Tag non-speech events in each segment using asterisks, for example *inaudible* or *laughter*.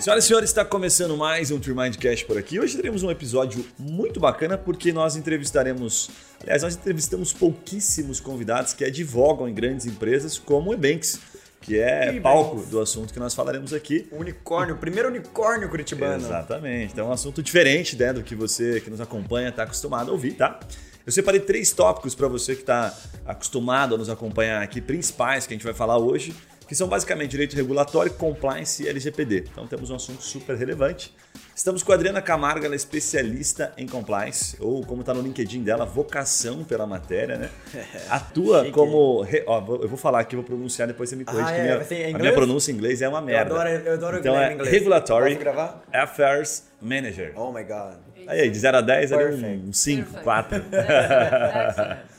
Senhoras e senhores, está começando mais um Trimind Cash por aqui. Hoje teremos um episódio muito bacana porque nós entrevistaremos, aliás, nós entrevistamos pouquíssimos convidados que advogam em grandes empresas como o Ebanks, que é palco do assunto que nós falaremos aqui. Unicórnio, o primeiro unicórnio curitibano. Exatamente. Então é um assunto diferente né, do que você que nos acompanha está acostumado a ouvir, tá? Eu separei três tópicos para você que está acostumado a nos acompanhar aqui, principais que a gente vai falar hoje que são basicamente direito regulatório, compliance e LGPD. Então temos um assunto super relevante. Estamos com a Adriana Camargo, ela é especialista em compliance, ou como está no LinkedIn dela, vocação pela matéria, né? *laughs* Atua como. Ó, eu vou falar aqui, vou pronunciar, depois você me corrige. Ah, é, minha, a minha pronúncia em inglês é uma merda. Eu adoro, eu adoro então é inglês. Regulatory Affairs Manager. Oh my God. Aí, de 0 a 10, ali um 5, 4. *laughs*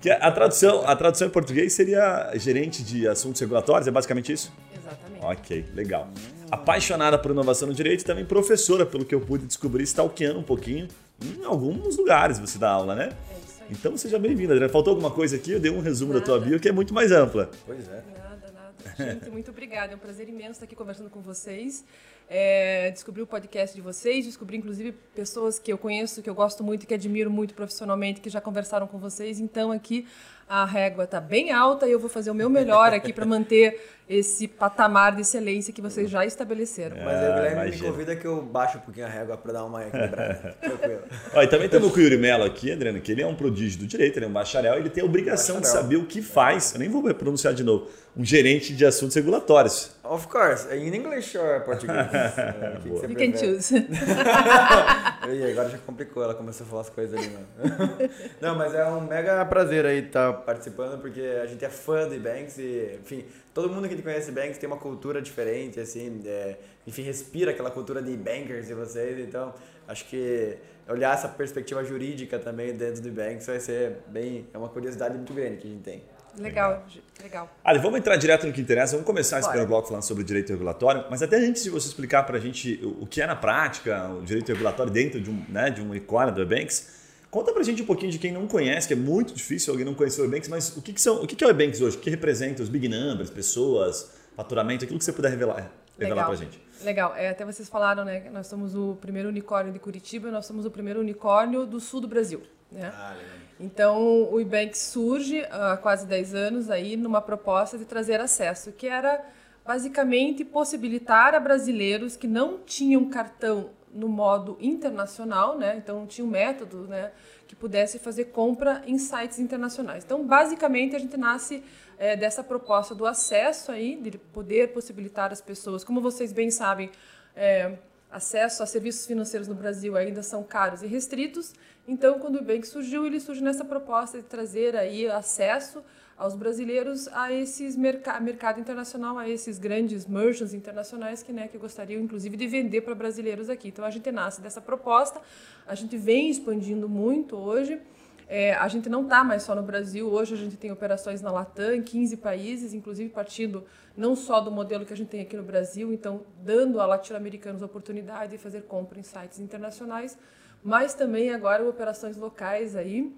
Que a tradução, a tradução em português seria gerente de assuntos regulatórios, é basicamente isso? Exatamente. Ok, legal. Apaixonada por inovação no direito e também professora, pelo que eu pude descobrir, stalkeando um pouquinho. Em alguns lugares você dá aula, né? É isso aí. Então seja bem-vinda, Adriana. Faltou alguma coisa aqui? Eu dei um resumo Nada. da tua bio que é muito mais ampla. Pois é. Nada, nada. Gente, muito obrigada. É um prazer imenso estar aqui conversando com vocês. É, descobri o podcast de vocês, descobri inclusive pessoas que eu conheço, que eu gosto muito, que admiro muito profissionalmente, que já conversaram com vocês. Então aqui a régua está bem alta e eu vou fazer o meu melhor aqui para manter esse patamar de excelência que vocês já estabeleceram. Mas o Guilherme me convida que eu baixo um pouquinho a régua para dar uma equilibrada. *laughs* Tranquilo. Ó, e também temos o Yuri Mello aqui, Adriano, que ele é um prodígio do direito, ele é um bacharel, ele tem a obrigação bacharel. de saber o que faz, eu nem vou pronunciar de novo, um gerente de assuntos regulatórios. Of course, in English or Português? *laughs* que que you can choose. *laughs* e agora já complicou, ela começou a falar as coisas ali, mano. Não, mas é um mega prazer aí estar participando, porque a gente é fã de Banks e, enfim, todo mundo que conhece Banks tem uma cultura diferente, assim, é, enfim, respira aquela cultura de bankers e vocês, então acho que olhar essa perspectiva jurídica também dentro do Banks vai ser bem, é uma curiosidade muito grande que a gente tem. Legal, legal. Ali, vamos entrar direto no que interessa. Vamos começar esse primeiro bloco falando sobre direito regulatório. Mas até antes de você explicar para a gente o que é na prática o direito regulatório dentro de um, né, de um unicórnio da Banks, conta para a gente um pouquinho de quem não conhece, que é muito difícil alguém não conhecer o Ebanks, mas o que, que são, o que, que é o Ebanks hoje? O que representa os big numbers, pessoas, faturamento, aquilo que você puder revelar, revelar para a gente. Legal, é, até vocês falaram, né? Nós somos o primeiro unicórnio de Curitiba, nós somos o primeiro unicórnio do sul do Brasil. Né? Ah, legal. Então, o Ibank surge há quase 10 anos aí numa proposta de trazer acesso, que era basicamente possibilitar a brasileiros que não tinham cartão no modo internacional, né? Então, tinha um método, né? Que pudesse fazer compra em sites internacionais. Então, basicamente, a gente nasce é, dessa proposta do acesso aí, de poder possibilitar as pessoas, como vocês bem sabem, é, acesso a serviços financeiros no Brasil ainda são caros e restritos. Então, quando o Bank surgiu, ele surge nessa proposta de trazer aí acesso aos brasileiros a esses merc mercado internacional, a esses grandes merchants internacionais que, né, que gostariam, inclusive, de vender para brasileiros aqui. Então, a gente nasce dessa proposta, a gente vem expandindo muito hoje. É, a gente não está mais só no Brasil, hoje a gente tem operações na Latam, em 15 países, inclusive partindo não só do modelo que a gente tem aqui no Brasil, então dando a latino-americanos a oportunidade de fazer compra em sites internacionais, mas também agora operações locais aí.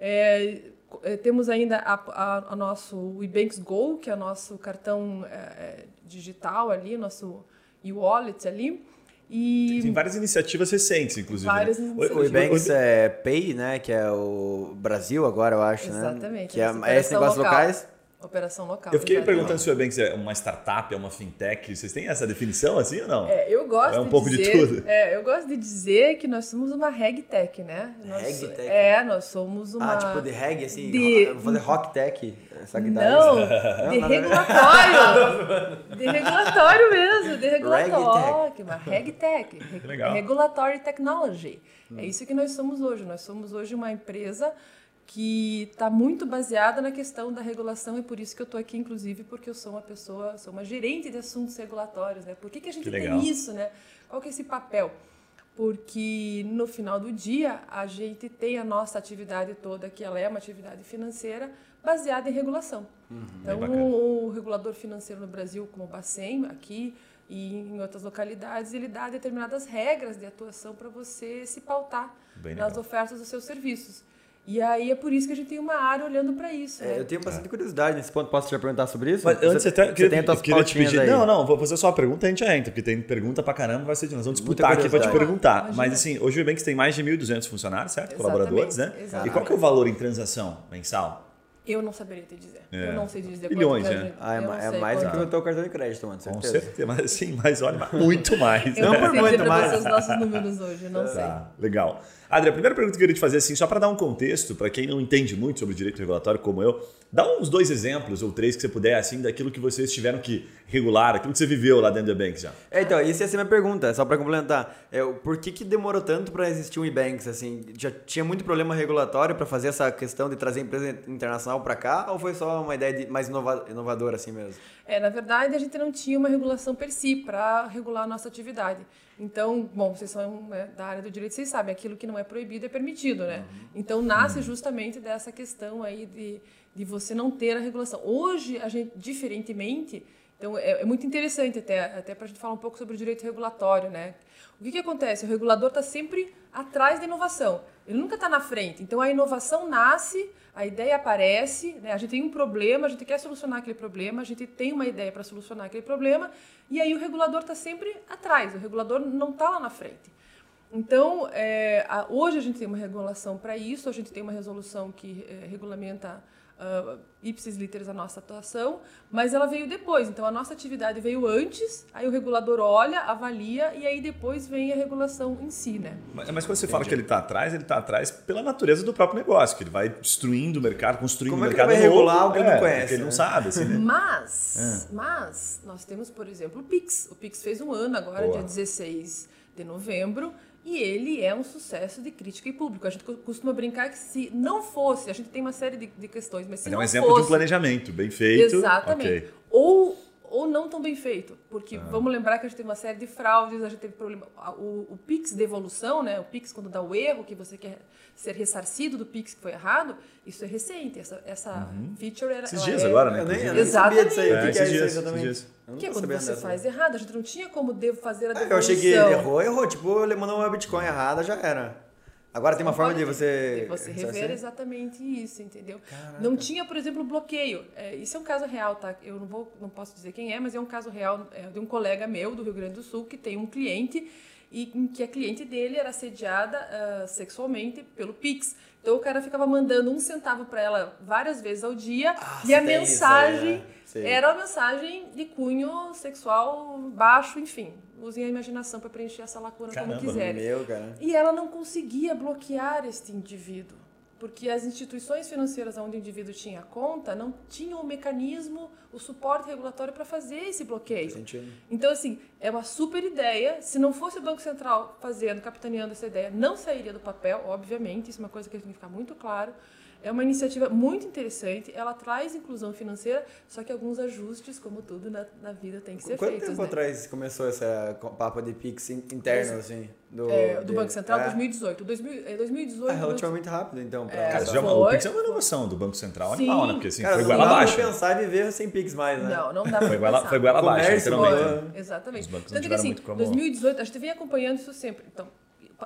É, temos ainda a, a, a nosso Ebanks Go, que é o nosso cartão é, é digital ali, nosso e-wallet ali. E tem várias iniciativas recentes, inclusive. Né? Várias né? iniciativas. O Ebanks é Pay, né? Que é o Brasil agora, eu acho, Exatamente, né? Exatamente. Que é, é esse negócio local. locais. Operação local. Eu fiquei perguntando se o Ebanks é uma startup, é uma fintech. Vocês têm essa definição assim ou não? É, eu gosto É um de pouco dizer, de tudo. É, eu gosto de dizer que nós somos uma regtech, né? Nós, Regtech? É, nós somos uma... Ah, tipo de reggae, assim? De- Vou fazer rock tech. Essa Não, guitarra. de nada a ver. regulatório. de regulatório mesmo, de Regtech. regulatório. Uma regtech. Re- Legal. Regulatory Technology. Hum. É isso que nós somos hoje. Nós somos hoje uma empresa que está muito baseada na questão da regulação e por isso que eu estou aqui, inclusive, porque eu sou uma pessoa, sou uma gerente de assuntos regulatórios, né? Por que, que a gente Que tem isso, né? Qual que é esse papel? Porque no final do dia a gente tem a nossa atividade toda, que ela é uma atividade financeira baseada em regulação. então, bem bacana. o, o regulador financeiro no Brasil, como o Bacen, aqui e em outras localidades, ele dá determinadas regras de atuação para você se pautar Bem nas legal. ofertas dos seus serviços. E aí é por isso que a gente tem uma área olhando para isso. É, né? eu tenho bastante curiosidade nesse ponto. Posso te perguntar sobre isso? Mas antes, você, até, você queria, tem as queria te pedir. aí. Não, não, vou fazer só uma pergunta e a gente já entra, porque tem pergunta pra caramba, vai ser de nós vamos disputar aqui pra te perguntar. Imagina. Mas assim, hoje o Ebanks tem mais de 1.200 funcionários, certo? Exatamente, Colaboradores, né? exatamente. E qual que é o valor em transação mensal? Eu não saberia te dizer. É. Eu não sei te dizer Bilhões, a né? gente- Ah, é, eu não ma- é sei mais do que o teu cartão de crédito, mano. Com Certeza. mas sim, mas olha, *laughs* muito mais. Eu Não né? não por sei muito dizer pra mais. vocês os nossos números hoje, não sei. Tá, legal. Adri, a primeira pergunta que eu queria te fazer, assim, só para dar um contexto, para quem não entende muito sobre direito regulatório como eu, dá uns dois exemplos ou três que você puder, assim, daquilo que vocês tiveram que regular, aquilo que você viveu lá dentro do Banks já. É, então, isso ia ser minha pergunta, só pra complementar. É, o- por que, que demorou tanto pra existir um e-banks? Assim, já tinha muito problema regulatório pra fazer essa questão de trazer empresa internacional pra cá? Ou foi só uma ideia de- mais inova- inovadora assim mesmo? É, na verdade, a gente não tinha uma regulação per si para regular a nossa atividade. Então, bom, vocês são né, da área do direito, vocês sabem, aquilo que não é proibido é permitido, né? Então, nasce justamente dessa questão aí de, de você não ter a regulação. Hoje, a gente, diferentemente, então é, é muito interessante até, até para a gente falar um pouco sobre o direito regulatório, né? O que, que acontece? O regulador está sempre atrás da inovação. Ele nunca está na frente. Então, a inovação nasce, a ideia aparece, né? a gente tem um problema, a gente quer solucionar aquele problema, a gente tem uma ideia para solucionar aquele problema, e aí o regulador está sempre atrás, o regulador não está lá na frente. Então, é, a- hoje a gente tem uma regulação para isso, a gente tem uma resolução que é, regulamenta uh, ipsis literis a nossa atuação, mas ela veio depois. Então, a nossa atividade veio antes, aí o regulador olha, avalia, e aí depois vem a regulação em si, né? Mas, mas quando você fala que ele está atrás, ele está atrás pela natureza do próprio negócio, que ele vai destruindo o mercado, construindo Como o é que mercado ele vai novo. regular que ele não É, conhece, porque ele não né? sabe, assim, né? *laughs* Mas, mas nós temos, por exemplo, o Pix. O Pix fez um ano agora, Boa. dia 16 de novembro, e ele é um sucesso de crítica e público. A gente co- costuma brincar que se não fosse, a gente tem uma série de, de questões, mas se Ele é não um exemplo fosse, de um planejamento bem feito. Exatamente. Ok. Ou, ou não tão bem feito. Porque Ah. vamos lembrar que a gente teve uma série de fraudes, a gente teve problema. O, o Pix de evolução, né? O Pix quando dá o erro, que você quer ser ressarcido do Pix que foi errado, isso é recente. Essa, essa feature era. Uhum. Esses dias é- agora, né? Eu nem, eu nem sabia disso aí. É, o que, que é isso exatamente? Não Que é quando você dessa. faz errado, a gente não tinha como devo fazer a Ah, devolução. Eu achei que ele errou, errou. Tipo, ele mandou uma Bitcoin errada, já era. Agora tem uma forma de você... De você sabe rever assim? exatamente isso, entendeu? Não tinha, por exemplo, bloqueio. É, isso é um caso real, tá? Eu não vou, não posso dizer quem é, mas é um caso real é, de um colega meu do Rio Grande do Sul que tem um cliente e em que a cliente dele era assediada ah, sexualmente pelo Pix. Então o cara ficava mandando um centavo para ela várias vezes ao dia Ah, e a isso mensagem? Sei. era uma mensagem de cunho sexual baixo, enfim. Usem a imaginação para preencher essa lacuna Caramba, como quiserem. Meu, cara. E ela não conseguia bloquear este indivíduo, porque as instituições financeiras onde o indivíduo tinha conta não tinham o mecanismo, o suporte regulatório para fazer esse bloqueio. Sentindo. Então, assim, é uma super ideia. Se não fosse o Banco Central fazendo, capitaneando essa ideia, não sairia do papel, obviamente. Isso é uma coisa que tem que ficar muito claro. É uma iniciativa muito interessante. Ela traz inclusão financeira, só que alguns ajustes, como tudo na, na vida, tem que ser Quanto feitos. tempo né? atrás começou essa papo de Pix in- interno, assim? Do, É, do de- Banco Central, é. 2018. 2000, é, 2018 É relativamente rápido, então. Pra Cara, É, isso já, foi. o Pix é uma inovação do Banco Central Sim. animal, né? Porque assim, Cara, foi não goela dá pra abaixo. pensar em viver sem Pix mais, né? Não, não dá pra Foi goela, foi goela abaixo, literalmente. mano. né? Exatamente. Os bancos não Tanto que tiveram assim, muito como- 2018, a gente vem acompanhando isso sempre. Então,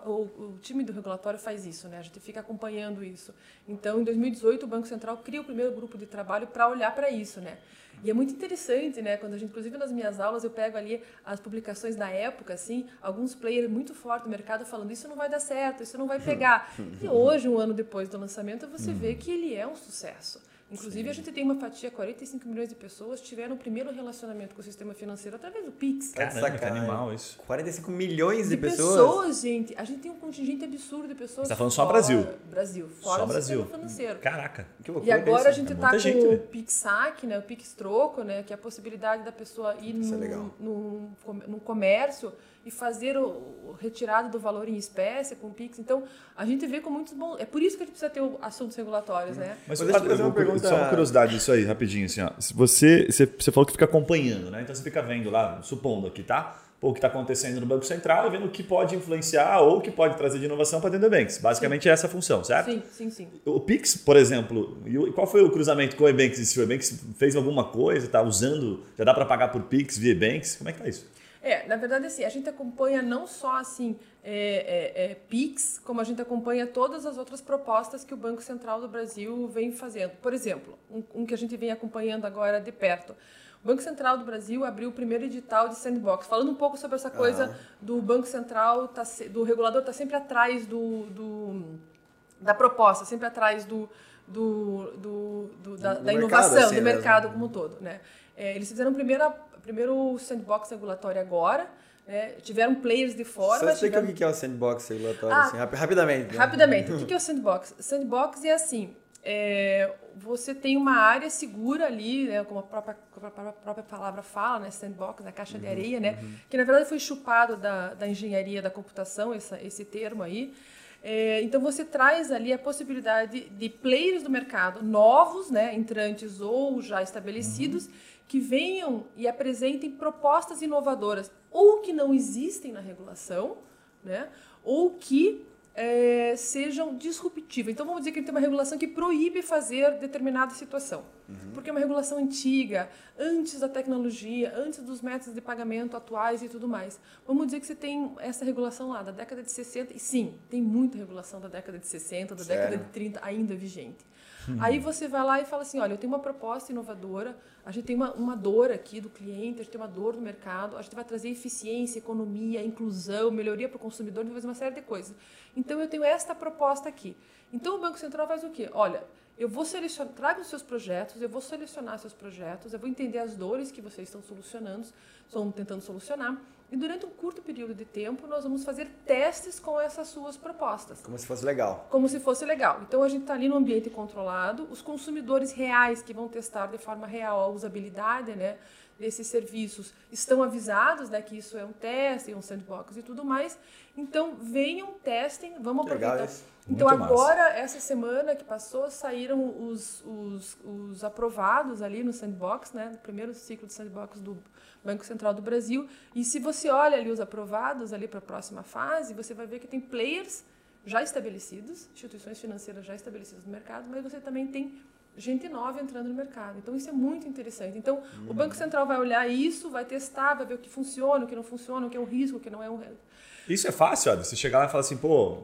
o, o time do regulatório faz isso, né? A gente fica acompanhando isso. Então, em 2018, o Banco Central cria o primeiro grupo de trabalho para olhar para isso, né? E é muito interessante, né? Quando a gente, inclusive nas minhas aulas, eu pego ali as publicações da época, assim, alguns players muito fortes do mercado falando isso não vai dar certo, isso não vai pegar. *laughs* E hoje, um ano depois do lançamento, você vê que ele é um sucesso. Inclusive, a gente tem uma fatia, 45 milhões de pessoas tiveram o primeiro relacionamento com o sistema financeiro através do Pix. Caramba, que sacanagem. animal isso. 45 milhões de, De pessoas? gente. A gente tem um contingente absurdo de pessoas. Você tá falando só fora- Brasil? Brasil, fora Só do Brasil. sistema financeiro. Caraca. Que E loucura agora a isso. gente É tá com gente, o né? Pix Saque, né, o Pix Troco, né, que é a possibilidade da pessoa ir é num, num, num comércio e fazer o, o retirado do valor em espécie com o Pix. Então, a gente vê com muitos bons... É por isso que a gente precisa ter o- assuntos regulatórios, né? Mas, Mas deixa eu fazer uma pergunta- Só uma curiosidade disso aí, rapidinho, assim, ó. Se você, você, você falou que fica acompanhando, né? Então você fica vendo lá, supondo aqui, tá? Pô, o que está acontecendo no Banco Central e vendo o que pode influenciar ou o que pode trazer de inovação para dentro do Banks. Basicamente é essa a função, certo? Sim, sim, sim. O Pix, por exemplo, e e qual foi o cruzamento com o Ebanks? Se o Ebanks fez alguma coisa, tá usando, já dá para pagar por Pix via Ebanks? Como é que tá isso? É, na verdade, assim, a gente acompanha não só assim é, é, é, PIX, como a gente acompanha todas as outras propostas que o Banco Central do Brasil vem fazendo. Por exemplo, um, um que a gente vem acompanhando agora de perto. O Banco Central do Brasil abriu o primeiro edital de sandbox, falando um pouco sobre essa coisa do Banco Central, tá, do regulador estar tá sempre atrás do, do, da proposta, sempre atrás do, do, do, do da, da, inovação, mercado, assim, do mercado mesmo. como um todo. Né? É, eles fizeram o primeiro, primeiro sandbox regulatório agora, é, tiveram players de fora. Só explica tiveram... o que é o sandbox regulatório, ah, assim, rapidamente. Né? Rapidamente. o que é o *laughs* sandbox? Sandbox é assim, é, você tem uma área segura ali, né, como a própria, a própria palavra fala, né, sandbox, na caixa uhum, de areia, né, uhum. que na verdade foi chupado da, da engenharia da computação, essa, esse termo aí. É, então você traz ali a possibilidade de players do mercado novos, né, entrantes ou já estabelecidos, uhum. Que venham e apresentem propostas inovadoras, ou que não existem na regulação, né, ou que é, sejam disruptivas. Então, vamos dizer que tem uma regulação que proíbe fazer determinada situação. Uhum. Porque é uma regulação antiga, antes da tecnologia, antes dos métodos de pagamento atuais e tudo mais. Vamos dizer que você tem essa regulação lá da década de 60, e sim, tem muita regulação da década de 60, da Sério? década de 30 ainda vigente. Uhum. Aí você vai lá e fala assim: olha, eu tenho uma proposta inovadora, a gente tem uma, uma dor aqui do cliente, a gente tem uma dor do mercado, a gente vai trazer eficiência, economia, inclusão, melhoria para o consumidor, a gente vai fazer uma série de coisas. Então eu tenho esta proposta aqui. Então o Banco Central faz o quê? Olha, eu vou selecionar, traga os seus projetos, eu vou selecionar seus projetos, eu vou entender as dores que vocês estão solucionando, estão tentando solucionar. E durante um curto período de tempo, nós vamos fazer testes com essas suas propostas. Como se fosse legal. Como se fosse legal. Então, a gente está ali no ambiente controlado, os consumidores reais que vão testar de forma real a usabilidade né, desses serviços estão avisados né, que isso é um teste, um sandbox e tudo mais. Então, venham, testem, vamos aproveitar. Legal então, Muito agora, massa. essa semana que passou, saíram os, os, os aprovados ali no sandbox, né, no primeiro ciclo de sandbox do Banco Central do Brasil. E se você olha ali os aprovados ali para a próxima fase, você vai ver que tem players já estabelecidos, instituições financeiras já estabelecidas no mercado, mas você também tem gente nova entrando no mercado. Então isso é muito interessante. Então uhum. o Banco Central vai olhar isso, vai testar, vai ver o que funciona, o que não funciona, o que é um risco, o que não é um risco. Isso é fácil, olha. Você chegar lá e falar assim, pô,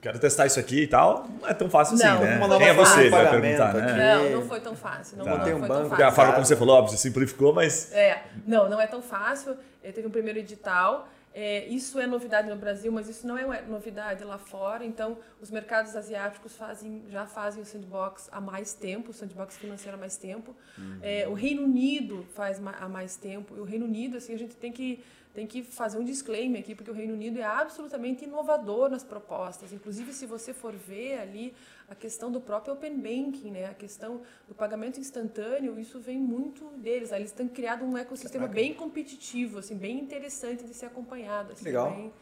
quero testar isso aqui e tal, não é tão fácil assim, né? Quem é você? Vai perguntar, né? Não, não foi tão fácil. Não, tá. não, tem um foi banco. Porque a forma como você falou, óbvio, você simplificou, mas. É, não, não é tão fácil. Teve um primeiro edital. É, isso é novidade no Brasil, mas isso não é novidade lá fora. Então, os mercados asiáticos fazem, já fazem o sandbox há mais tempo, o sandbox financeiro há mais tempo. Uhum. É, o Reino Unido faz há mais tempo. E o Reino Unido, assim, a gente tem que tem que fazer um disclaimer aqui, porque o Reino Unido é absolutamente inovador nas propostas. Inclusive, se você for ver ali a questão do próprio Open Banking, né? a questão do pagamento instantâneo, isso vem muito deles. Eles têm criado um ecossistema bem competitivo, assim, bem interessante de ser acompanhado. Assim, Legal. Bem,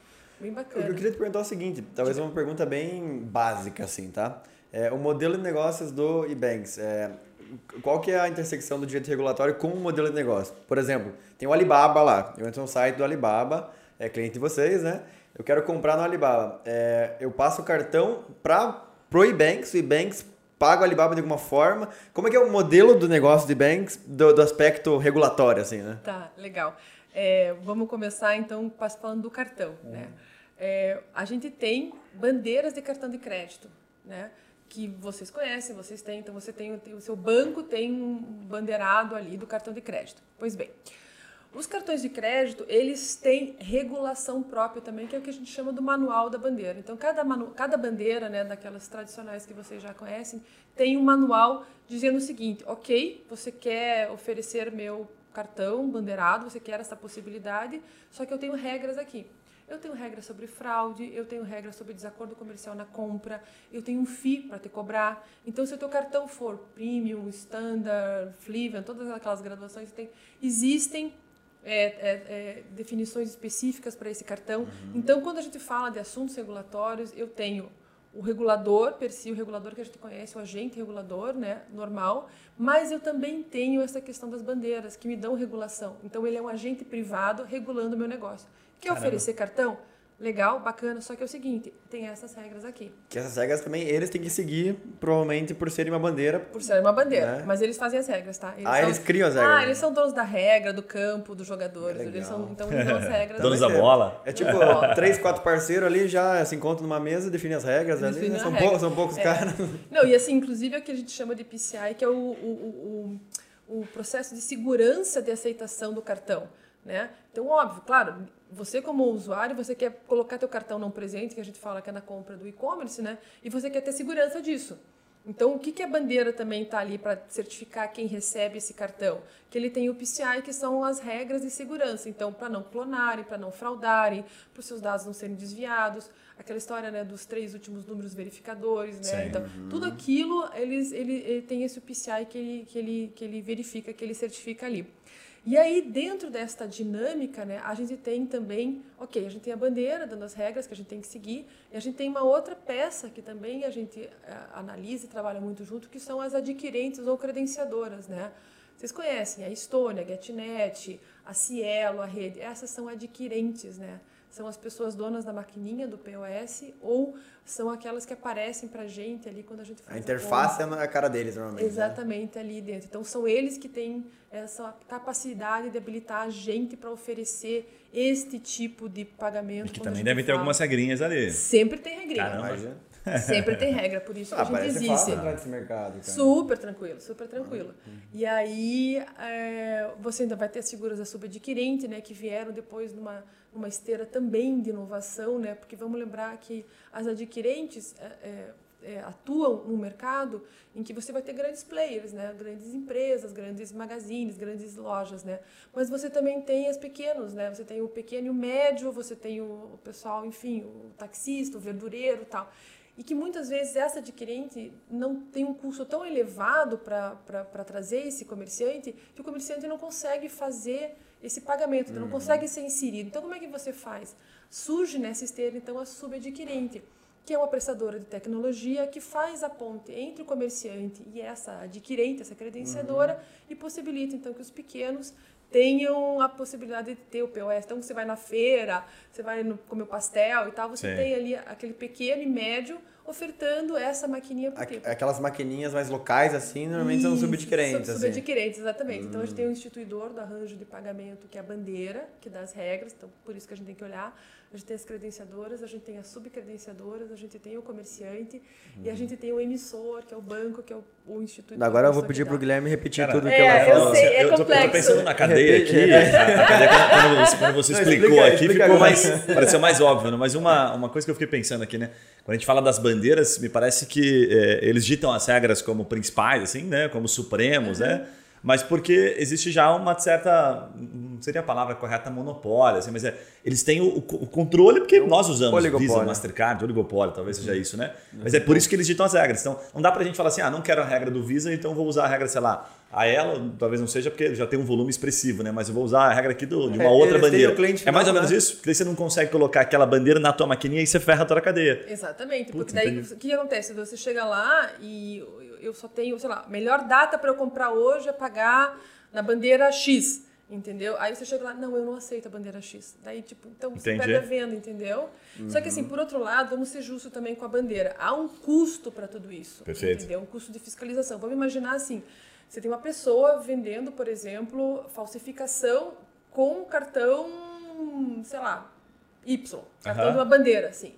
bem bacana. Eu queria te perguntar o seguinte, talvez uma pergunta bem básica, assim, tá? É, o modelo de negócios do eBanks, é, qual que é a intersecção do direito regulatório com o modelo de negócio? Por exemplo, tem o Alibaba lá. Eu entro no site do Alibaba, é cliente de vocês, né? Eu quero comprar no Alibaba. É, eu passo o cartão para o Ebanks, o Ebanks paga o Alibaba de alguma forma. Como é que é o modelo do negócio de Banks do, do aspecto regulatório, assim, né? Tá, legal. É, vamos começar então falando do cartão, uhum. né? É, a gente tem bandeiras de cartão de crédito, né? Que vocês conhecem, vocês têm, então você tem, tem, o seu banco tem um bandeirado ali do cartão de crédito. Pois bem, os cartões de crédito, eles têm regulação própria também, que é o que a gente chama do manual da bandeira. Então, cada, manu, cada bandeira, né, daquelas tradicionais que vocês já conhecem, tem um manual dizendo o seguinte, ok, você quer oferecer meu cartão bandeirado, você quer essa possibilidade, só que eu tenho regras aqui. Eu tenho regras sobre fraude, eu tenho regras sobre desacordo comercial na compra, eu tenho um FII para te cobrar. Então, se o teu cartão for premium, standard, Flivian, todas aquelas graduações, tem, existem é, é, é, definições específicas para esse cartão. Uhum. Então, quando a gente fala de assuntos regulatórios, eu tenho o regulador, per si, o regulador que a gente conhece, o agente regulador, né, normal, mas eu também tenho essa questão das bandeiras, que me dão regulação. Então, ele é um agente privado regulando o meu negócio. Quer Caramba. oferecer cartão? Legal, bacana, só que é o seguinte, tem essas regras aqui. Que essas regras também eles têm que seguir, provavelmente por serem uma bandeira. Por ser uma bandeira, Né? mas eles fazem as regras, tá? Eles Ah, são- eles criam as regras. Ah, eles são donos da regra, do campo, dos jogadores, eles são, então eles dão as *laughs* regras. Donos da ser. bola. É tipo, *laughs* três, quatro parceiros ali já se encontram numa mesa, definem as regras ali. Definem né? São, regra. poucos, são poucos É. caras. Não, e assim, inclusive é o que a gente chama de PCI, que é o, o, o, o, o processo de segurança de aceitação do cartão. Né? Então, óbvio, claro, você como usuário, você quer colocar teu cartão não presente, que a gente fala que é na compra do e-commerce, né? E você quer ter segurança disso. Então, o que, que a bandeira também está ali para certificar quem recebe esse cartão? Que ele tem o PCI, que são as regras de segurança. Então, para não clonarem, para não fraudarem, para os seus dados não serem desviados. Aquela história né, dos três últimos números verificadores. Né? Sim. Então, tudo aquilo, eles, ele, ele tem esse PCI que ele, que, ele, que ele verifica, que ele certifica ali. E aí, dentro desta dinâmica, né, a gente tem também, ok, a gente tem a bandeira dando as regras que a gente tem que seguir, e a gente tem uma outra peça que também a gente eh, analisa e trabalha muito junto, que são as adquirentes ou credenciadoras, né? Vocês conhecem a Estônia, a GetNet, a Cielo, a rede, essas são adquirentes, né? São as pessoas donas da maquininha do POS ou são aquelas que aparecem pra gente ali quando a gente faz A interface é a cara deles, normalmente. né? Exatamente ali dentro. Então são eles que têm essa capacidade de habilitar a gente para oferecer este tipo de pagamento. E que também devem ter algumas regrinhas ali. Sempre tem regrinha. Caramba. *laughs* Sempre tem regra, por isso que Ah, a gente existe. fácil nesse mercado, cara. Super tranquilo, super tranquilo. E aí é, você ainda vai ter as figuras da subadquirente, né, que vieram depois numa, numa esteira também de inovação, né, porque vamos lembrar que as adquirentes é, é, é, atuam num mercado em que você vai ter grandes players, né, grandes empresas, grandes magazines, grandes lojas, né, mas você também tem as pequenos, né, você tem o pequeno e o médio, você tem o pessoal, enfim, o taxista, o verdureiro, tal. E que muitas vezes essa adquirente não tem um custo tão elevado para trazer esse comerciante que o comerciante não consegue fazer esse pagamento, então não consegue ser inserido. Então, como é que você faz? Surge nessa esteira, então, a subadquirente, que é uma prestadora de tecnologia que faz a ponte entre o comerciante e essa adquirente, essa credenciadora, e possibilita, então, que os pequenos tenham a possibilidade de ter o POS. Então, você vai na feira, você vai no, comer pastel e tal, você Sim. tem ali aquele pequeno e médio ofertando essa maquininha por Aqu- tempo. Aquelas maquininhas mais locais, assim, normalmente são Isso, subadquirentes, sub- assim. Subadquirentes, exatamente. Então a gente tem o instituidor do arranjo de pagamento, que é a bandeira, que dá as regras, então por isso que a gente tem que olhar. A gente tem as credenciadoras, a gente tem as subcredenciadoras, a gente tem o comerciante e a gente tem o emissor, que é o banco, que é o, o instituidor. Agora eu vou pedir pro dá. Guilherme repetir Cara, tudo é, que ela eu falou. sei, é eu tô- Eu tô, pensando na cadeia aqui. A cadeia, quando, você- quando você Não, explicou explica- aqui, explica ficou agora. mais, pareceu mais óbvio. Né? Mas uma, uma coisa que eu fiquei pensando aqui, né? Quando a gente fala das bandeiras, me parece que é, eles ditam as regras como principais, assim, né? Como supremos, né? Mas porque existe já uma certa, não seria a palavra correta, monopólio, assim, mas é, eles têm o, o controle, porque nós usamos oligopólio. Visa, Mastercard, oligopólio, talvez seja isso, né? Mas é por isso que eles ditam as regras. Então, não dá pra gente falar assim, ah, não quero a regra do Visa, então vou usar a regra, sei lá, a ela, talvez não seja porque já tem um volume expressivo, né? Mas eu vou usar a regra aqui do- de uma É, outra bandeira. cliente é mais ou menos né? isso? Porque daí você não consegue colocar aquela bandeira na tua maquininha e você ferra toda a cadeia. Exatamente, Putz, porque daí entendi. o que acontece? Você chega lá e eu- só tenho, sei lá, melhor data para eu comprar hoje é pagar na bandeira X, entendeu? Aí você chega lá, não, eu não aceito a bandeira X. Daí, tipo, então você Entendi. perde a venda, entendeu? Só que assim, por outro lado, vamos ser justos também com a bandeira. Há um custo para tudo isso, Perfeito. entendeu? Um custo de fiscalização. Vamos imaginar assim, você tem uma pessoa vendendo, por exemplo, falsificação com cartão, sei lá, Y, cartão Aham. de uma bandeira, assim.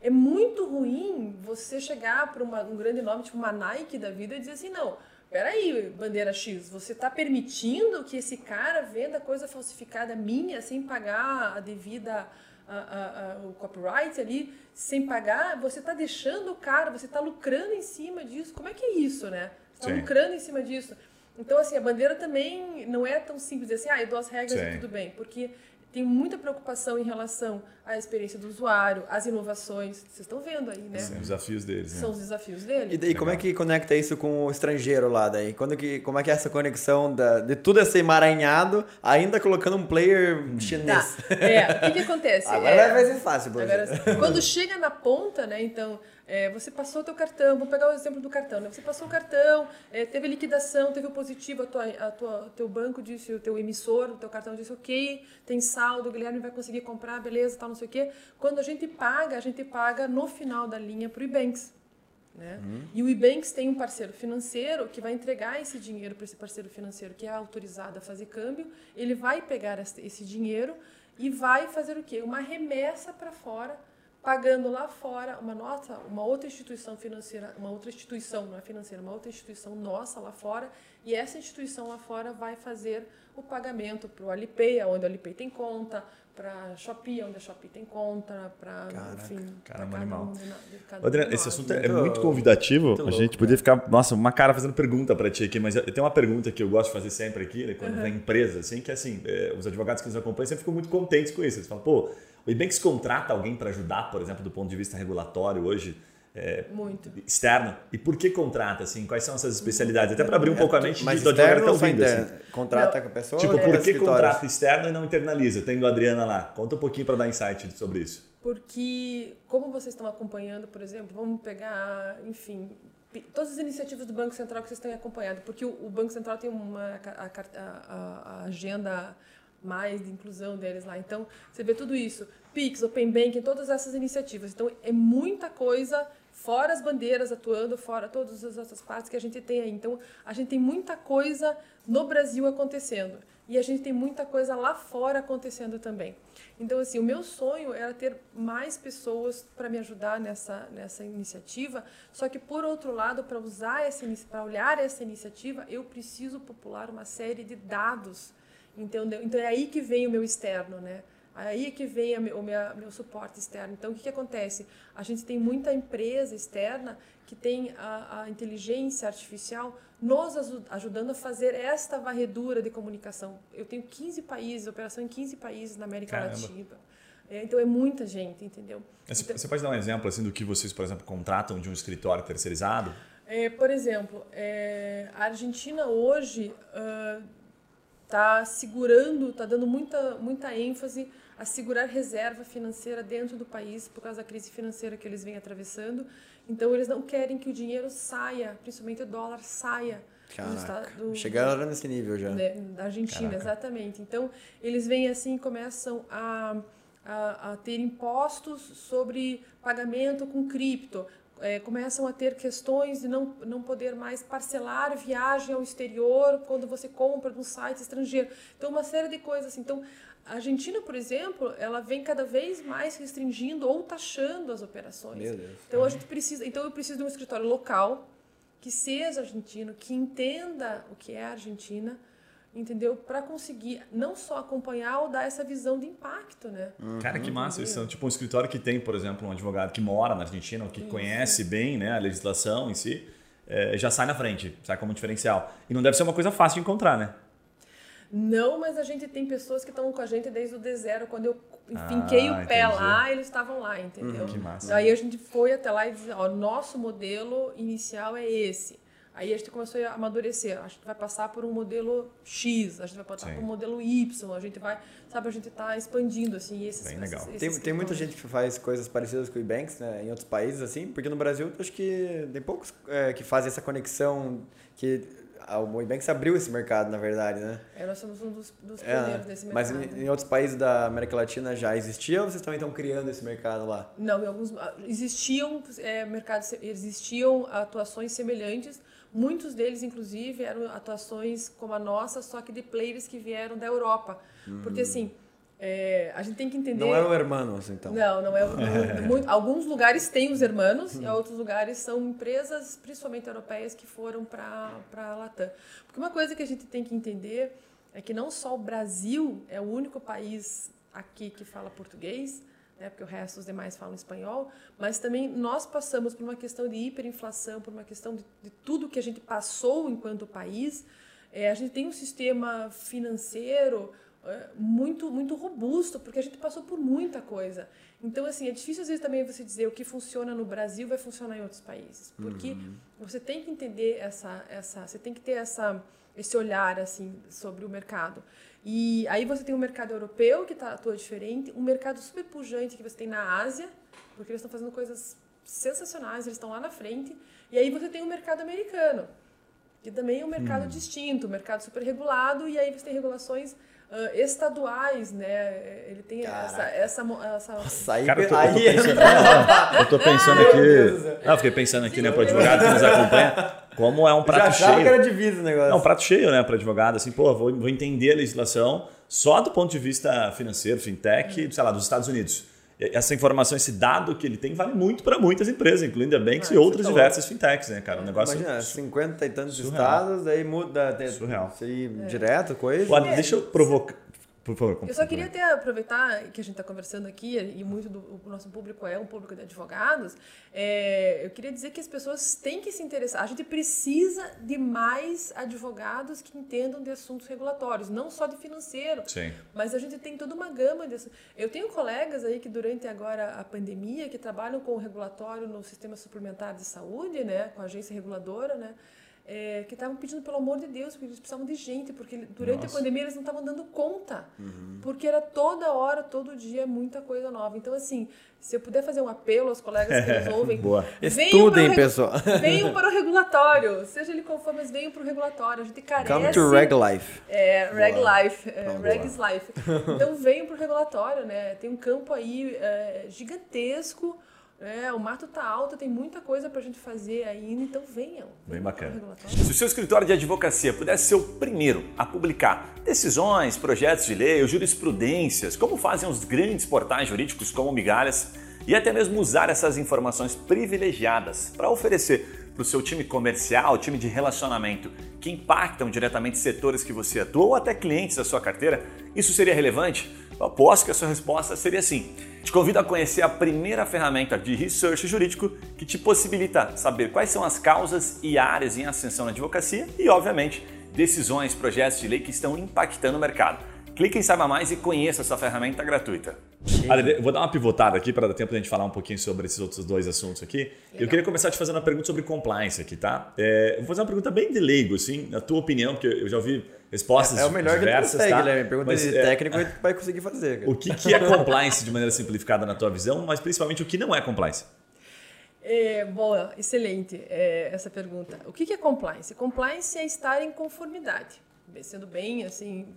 É muito ruim você chegar para um grande nome, tipo uma Nike da vida, e dizer assim, não, peraí, bandeira X, você está permitindo que esse cara venda coisa falsificada minha sem pagar a devida, a- a- a- o copyright ali, sem pagar, você está deixando o cara, você está lucrando em cima disso. Como é que é isso, né? Sim. lucrando em cima disso. Então, assim, a bandeira também não é tão simples assim, ah, eu dou as regras Sim. e tudo bem, porque tem muita preocupação em relação à experiência do usuário, às inovações. Vocês estão vendo aí, né? São os desafios deles, né? São os desafios E dele. daí, como é que conecta isso com o estrangeiro lá daí? Quando que, como é que é essa conexão da, de tudo esse emaranhado, ainda colocando um player Tá. chinês? É, o que, que *laughs* acontece? Agora É, vai ser fácil, por Agora, quando chega na ponta, né? Então, É, você passou o teu cartão, vou pegar o exemplo do cartão, né? Você passou o cartão, é, teve liquidação, teve o positivo, a tua, a tua, teu banco disse, o teu emissor, o teu cartão disse, ok, tem saldo, o Guilherme vai conseguir comprar, beleza, tal, não sei o quê. Quando a gente paga, a gente paga no final da linha para o Ibanks. Né? Uhum. E o Ibanks tem um parceiro financeiro que vai entregar esse dinheiro para esse parceiro financeiro que é autorizado a fazer câmbio. Ele vai pegar esse dinheiro e vai fazer o quê? Uma remessa para fora pagando lá fora uma nota, uma outra instituição financeira, uma outra instituição, não é financeira, uma outra instituição nossa lá fora, e essa instituição lá fora vai fazer o pagamento para o Alipay, onde o Alipay tem conta, para Shopee, onde a Shopee tem conta, para, enfim, caramba, animal. Adriana, esse assunto é muito convidativo. Muito a louco, gente podia ficar, nossa, uma cara fazendo pergunta para ti aqui, mas eu tenho uma pergunta que eu gosto de fazer sempre aqui, né, quando uhum. vem empresa, assim, que é assim, é, os advogados que nos acompanham sempre ficam muito contentes com isso. Eles falam, pô, o Ibanks contrata alguém para ajudar, por exemplo, do ponto de vista regulatório hoje? É, Muito. externo. E por que contrata? Assim, quais são essas especialidades? Até para abrir um é, pouco a mente mas do advogado que está ouvindo. Assim. Contrata com a pessoa? Tipo, por que contrata externo e não internaliza? Tendo a Adriana lá. Conta um pouquinho para dar insight sobre isso. Porque, como vocês estão acompanhando, por exemplo, vamos pegar, enfim, todas as iniciativas do Banco Central que vocês têm acompanhado, porque o, o Banco Central tem uma a, a, a agenda mais de inclusão deles lá. Então, você vê tudo isso. Pix, Open Banking, todas essas iniciativas. Então, é muita coisa, fora as bandeiras atuando, fora todas as outras partes que a gente tem aí. Então, a gente tem muita coisa no Brasil acontecendo. E a gente tem muita coisa lá fora acontecendo também. Então, assim, o meu sonho era ter mais pessoas para me ajudar nessa, nessa iniciativa. Só que, por outro lado, para usar essa para olhar essa iniciativa, eu preciso popular uma série de dados Entendeu? Então é aí que vem o meu externo, né? Aí que vem o meu, meu suporte externo. Então, o que, que acontece? A gente tem muita empresa externa que tem a, a inteligência artificial nos ajudando a fazer esta varredura de comunicação. Eu tenho 15 países, operação em 15 países na América Caramba. Latina. É, então, é muita gente, entendeu? Você, então, pode dar um exemplo assim do que vocês, por exemplo, contratam de um escritório terceirizado? É, por exemplo, é, a Argentina hoje... Uh, está segurando, está dando muita, muita ênfase a segurar reserva financeira dentro do país por causa da crise financeira que eles vêm atravessando. Então, eles não querem que o dinheiro saia, principalmente o dólar saia. Caraca, do, chegaram nesse nível já. Né, da Argentina, Caraca. exatamente. Então, eles vêm assim começam a, a, a ter impostos sobre pagamento com cripto é, começam a ter questões de não, não poder mais parcelar viagem ao exterior quando você compra num site estrangeiro. Então, uma série de coisas assim. Então, a Argentina, por exemplo, ela vem cada vez mais restringindo ou taxando as operações. Meu Deus. Então, a gente precisa, então eu preciso de um escritório local que seja argentino, que entenda o que é a Argentina, entendeu? Para conseguir não só acompanhar ou dar essa visão de impacto, né? Uhum. Cara, que massa isso. É tipo um escritório que tem, por exemplo, um advogado que mora na Argentina, ou que isso. conhece bem né, a legislação em si, é, já sai na frente, sai como diferencial. E não deve ser uma coisa fácil de encontrar, né? Não, mas a gente tem pessoas que estão com a gente desde o D0. Quando eu finquei ah, o pé entendi. lá, eles estavam lá, entendeu? Uhum, que massa. Aí a gente foi até lá e disse, ó, nosso modelo inicial é esse. Aí a gente começou a amadurecer. A gente vai passar por um modelo X, a gente vai passar Sim. por um modelo Y, a gente vai, sabe, a gente está expandindo assim. Esses, Bem legal. Esses, tem, tem muita gente que faz coisas parecidas com o Ebanks, né, em outros países assim, porque no Brasil acho que tem poucos é, que fazem essa conexão que o Ebanks abriu esse mercado, na verdade, né? É, nós somos um dos, dos é, pioneiros desse mercado. Mas em, em, outros países da América Latina já existia ou vocês também estão criando esse mercado lá? Não, em alguns existiam é, mercados, existiam atuações semelhantes, Muitos deles, inclusive, eram atuações como a nossa, só que de players que vieram da Europa. Uhum. Porque, assim, é, a gente tem que entender... Não eram hermanos, então. Não, não é... *laughs* muito, alguns lugares têm os hermanos uhum. e outros lugares são empresas, principalmente europeias, que foram para a Latam. Porque uma coisa que a gente tem que entender é que não só o Brasil é o único país aqui que fala português, né, porque o resto os demais falam espanhol, mas também nós passamos por uma questão de hiperinflação, por uma questão de, de tudo que a gente passou enquanto país. É, a gente tem um sistema financeiro é, muito muito robusto, porque a gente passou por muita coisa. Então, assim, é difícil às vezes também você dizer o que funciona no Brasil vai funcionar em outros países, porque uhum. você tem que entender essa, essa, você tem que ter essa, esse olhar assim sobre o mercado. E aí você tem um mercado europeu que tá, atua diferente, um mercado super pujante que você tem na Ásia, porque eles estão fazendo coisas sensacionais, eles estão lá na frente. E aí você tem o mercado americano, que também é um mercado hum. distinto, um mercado super regulado, e aí você tem regulações Uh, estaduais, né? Ele tem essa, essa, essa. Nossa, aí, Cara, eu, tô, aí... *laughs* eu tô pensando, eu tô pensando aqui. Não, eu fiquei pensando aqui, Sim, né, pro advogado que nos acompanha, como é um prato Já cheio. Já que era divisa o negócio. É um prato cheio, né, para advogado, assim, pô, vou, vou entender a legislação só do ponto de vista financeiro, fintech, sei lá, dos Estados Unidos essa informação, esse dado que ele tem, vale muito para muitas empresas, incluindo a Banks ah, e outras tá diversas fintechs, né, cara? Um negócio. Imagina, 50 e tantos surreal. estados, aí muda. Tem, surreal. Isso aí é. direto, coisa. Deixa eu provocar. Por favor, Eu só queria até aproveitar que a gente está conversando aqui, e muito do nosso público é um público de advogados, é, eu queria dizer que as pessoas têm que se interessar. A gente precisa de mais advogados que entendam de assuntos regulatórios, não só de financeiro, Sim. mas a gente tem toda uma gama de Eu tenho colegas aí que durante agora a pandemia, que trabalham com o regulatório no sistema suplementar de saúde, né, com a agência reguladora, né, é, que estavam pedindo pelo amor de Deus, porque eles precisavam de gente, porque durante Nossa. a pandemia eles não estavam dando conta, uhum. porque era toda hora, todo dia, muita coisa nova. Então, assim, se eu puder fazer um apelo aos colegas que *laughs* nos ouvem, Boa. Estudem, para pessoal. *laughs* venham para o regulatório, seja ele qual for, mas venham para o regulatório. A gente carece... Come to Reg Life. É, Reg boa. Life, é, Reg's Life. Então, venham para o regulatório, né? Tem um campo aí é, gigantesco, é, o mato tá alto, tem muita coisa para a gente fazer ainda, então venham. Bem bacana. Se o seu escritório de advocacia pudesse ser o primeiro a publicar decisões, projetos de lei jurisprudências, como fazem os grandes portais jurídicos como Migalhas, e até mesmo usar essas informações privilegiadas para oferecer para o seu time comercial, time de relacionamento, que impactam diretamente setores que você atua ou até clientes da sua carteira, isso seria relevante? Eu aposto que a sua resposta seria sim. Te convido a conhecer a primeira ferramenta de research jurídico que te possibilita saber quais são as causas e áreas em ascensão na advocacia e, obviamente, decisões, projetos de lei que estão impactando o mercado. Clique em Saiba Mais e conheça essa ferramenta gratuita. eu vou dar uma pivotada aqui para dar tempo de a gente falar um pouquinho sobre esses outros dois assuntos aqui. Legal. Eu queria começar te fazendo uma pergunta sobre compliance aqui, tá? É, vou fazer uma pergunta bem de leigo, assim, na tua opinião, porque eu já ouvi respostas é, é o melhor diversas, que consegue, tá? Guilherme. Pergunta mas, de é, técnico e vai conseguir fazer. Cara. O que, que é compliance de maneira simplificada na tua visão, mas principalmente o que não é compliance? É, boa, excelente é, essa pergunta. O que, que é compliance? Compliance é estar em conformidade sendo bem assim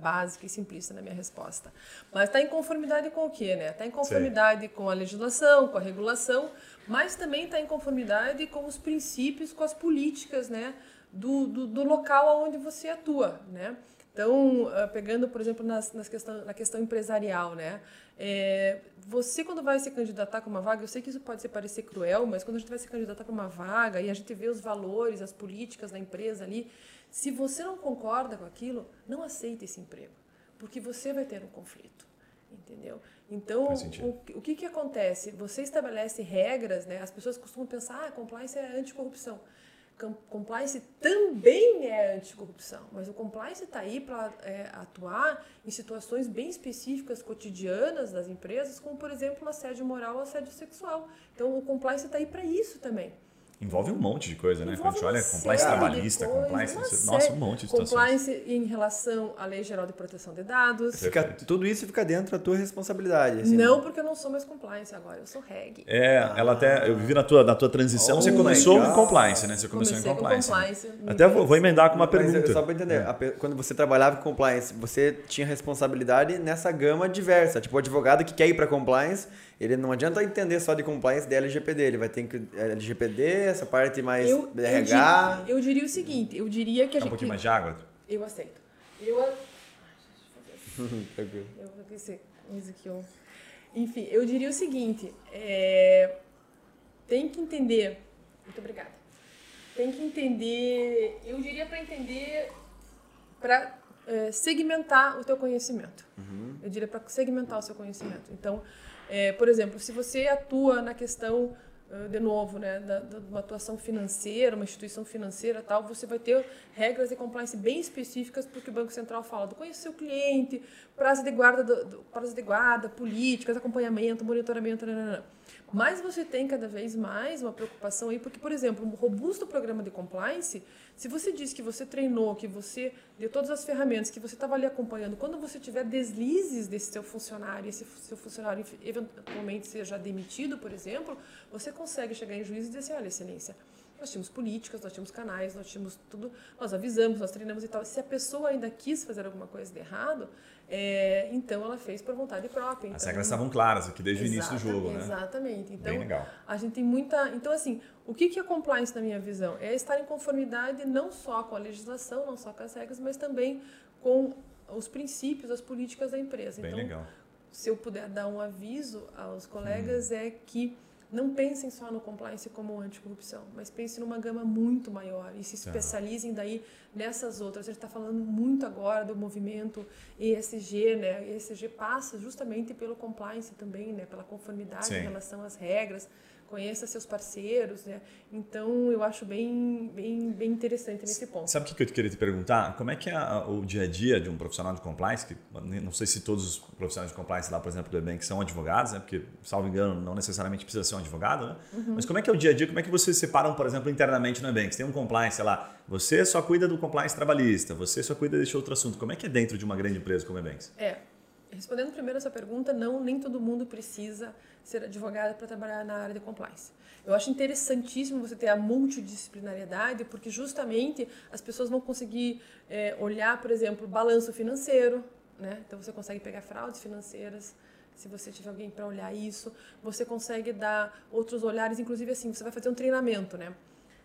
básica e simplista na minha resposta. Mas está em conformidade com o quê, né? Está em conformidade Sim. com a legislação, com a regulação, mas também está em conformidade com os princípios, com as políticas, né? Do, do, do local onde você atua, né? Então, pegando, por exemplo, nas, nas questão, na questão empresarial, né? É, você, quando vai se candidatar com uma vaga, eu sei que isso pode parecer cruel, mas quando a gente vai se candidatar para uma vaga e a gente vê os valores, as políticas da empresa ali, se você não concorda com aquilo, não aceite esse emprego, porque você vai ter um conflito, entendeu? Então, o, o, que, que acontece? Você estabelece regras, né? As pessoas costumam pensar, ah, compliance é anticorrupção. Compliance também é anticorrupção, mas o compliance está aí para é, atuar em situações bem específicas, cotidianas das empresas, como, por exemplo, assédio moral ou assédio sexual. Então, o compliance está aí para isso também. Envolve um monte de coisa, né? Quando a gente olha compliance trabalhista, compliance, nossa, um monte de situações. Compliance em relação à Lei Geral de Proteção de Dados. Fica, tudo isso fica dentro da tua responsabilidade. Assim, não, porque eu não sou mais compliance agora, eu sou reg. É, ah. ela até, eu vi na tua, na tua transição, oh você começou em compliance, né? Você começou Comecei em compliance. compliance né? Até vou, vou, emendar com uma pergunta. Mas, só para entender, é. quando você trabalhava com compliance, você tinha responsabilidade nessa gama diversa. Tipo, o advogado que quer ir para compliance ele não adianta entender só de compliance da LGPD, ele vai ter que LGPD, essa parte mais eu, RH. Eu diria, eu diria, o seguinte, eu diria que a gente... um pouquinho mais de água? Eu aceito. Eu... *laughs* eu vou aquecer isso aqui. Enfim, eu diria o seguinte, é... tem que entender... Muito obrigada. Tem que entender... Eu diria para entender... Para é, segmentar o teu conhecimento. Uhum. Eu diria para segmentar o seu conhecimento. Então, é, por exemplo, se você atua na questão, de novo, né, da, da, uma atuação financeira, uma instituição financeira tal, você vai ter regras de compliance bem específicas porque o Banco Central fala do conhecer o cliente, prazo de guarda, do, do, prazo de guarda, políticas, acompanhamento, monitoramento, nanana. Mas você tem cada vez mais uma preocupação aí, porque, por exemplo, um robusto programa de compliance Se você diz que você treinou, que você deu todas as ferramentas, que você estava ali acompanhando, quando você tiver deslizes desse seu funcionário, esse seu funcionário eventualmente seja demitido, por exemplo, você consegue chegar em juízo e dizer assim, olha, excelência, nós tínhamos políticas, nós tínhamos canais, nós tínhamos tudo, nós avisamos, nós treinamos e tal. Se a pessoa ainda quis fazer alguma coisa de errado, é, então ela fez por vontade própria. Então, As regras estavam claras aqui desde o início do jogo, né? Exatamente. Então, Bem legal. a gente tem muita. Então, assim, o que é compliance na minha visão? É estar em conformidade não só com a legislação, não só com as regras, mas também com os princípios, as políticas da empresa. Bem então, legal. se eu puder dar um aviso aos colegas, hum. é que não pensem só no compliance como anticorrupção, mas pensem numa gama muito maior e se especializem daí nessas outras. A gente está falando muito agora do movimento ESG, né? O ESG passa justamente pelo compliance também, né? Pela conformidade Sim. em relação às regras conheça seus parceiros, né? Então eu acho bem, bem, bem interessante nesse ponto. Sabe o que eu queria te perguntar? Como é que é o dia a dia de um profissional de compliance? Que não sei se todos os profissionais de compliance lá, por exemplo, do Ebank são advogados, né? Porque, salvo engano, não necessariamente precisa ser um advogado, né? Uhum. Mas como é que é o dia a dia? Como é que vocês separam, por exemplo, internamente no Ebank? Você tem um compliance, sei lá, você só cuida do compliance trabalhista, você só cuida desse outro assunto. Como é que é dentro de uma grande empresa como a Ebanks? É, Respondendo primeiro essa pergunta, não, nem todo mundo precisa ser advogado para trabalhar na área de compliance. Eu acho interessantíssimo você ter a multidisciplinariedade, porque justamente as pessoas vão conseguir é, olhar, por exemplo, balanço financeiro, né? Então você consegue pegar fraudes financeiras, se você tiver alguém para olhar isso, você consegue dar outros olhares, inclusive assim, você vai fazer um treinamento, né?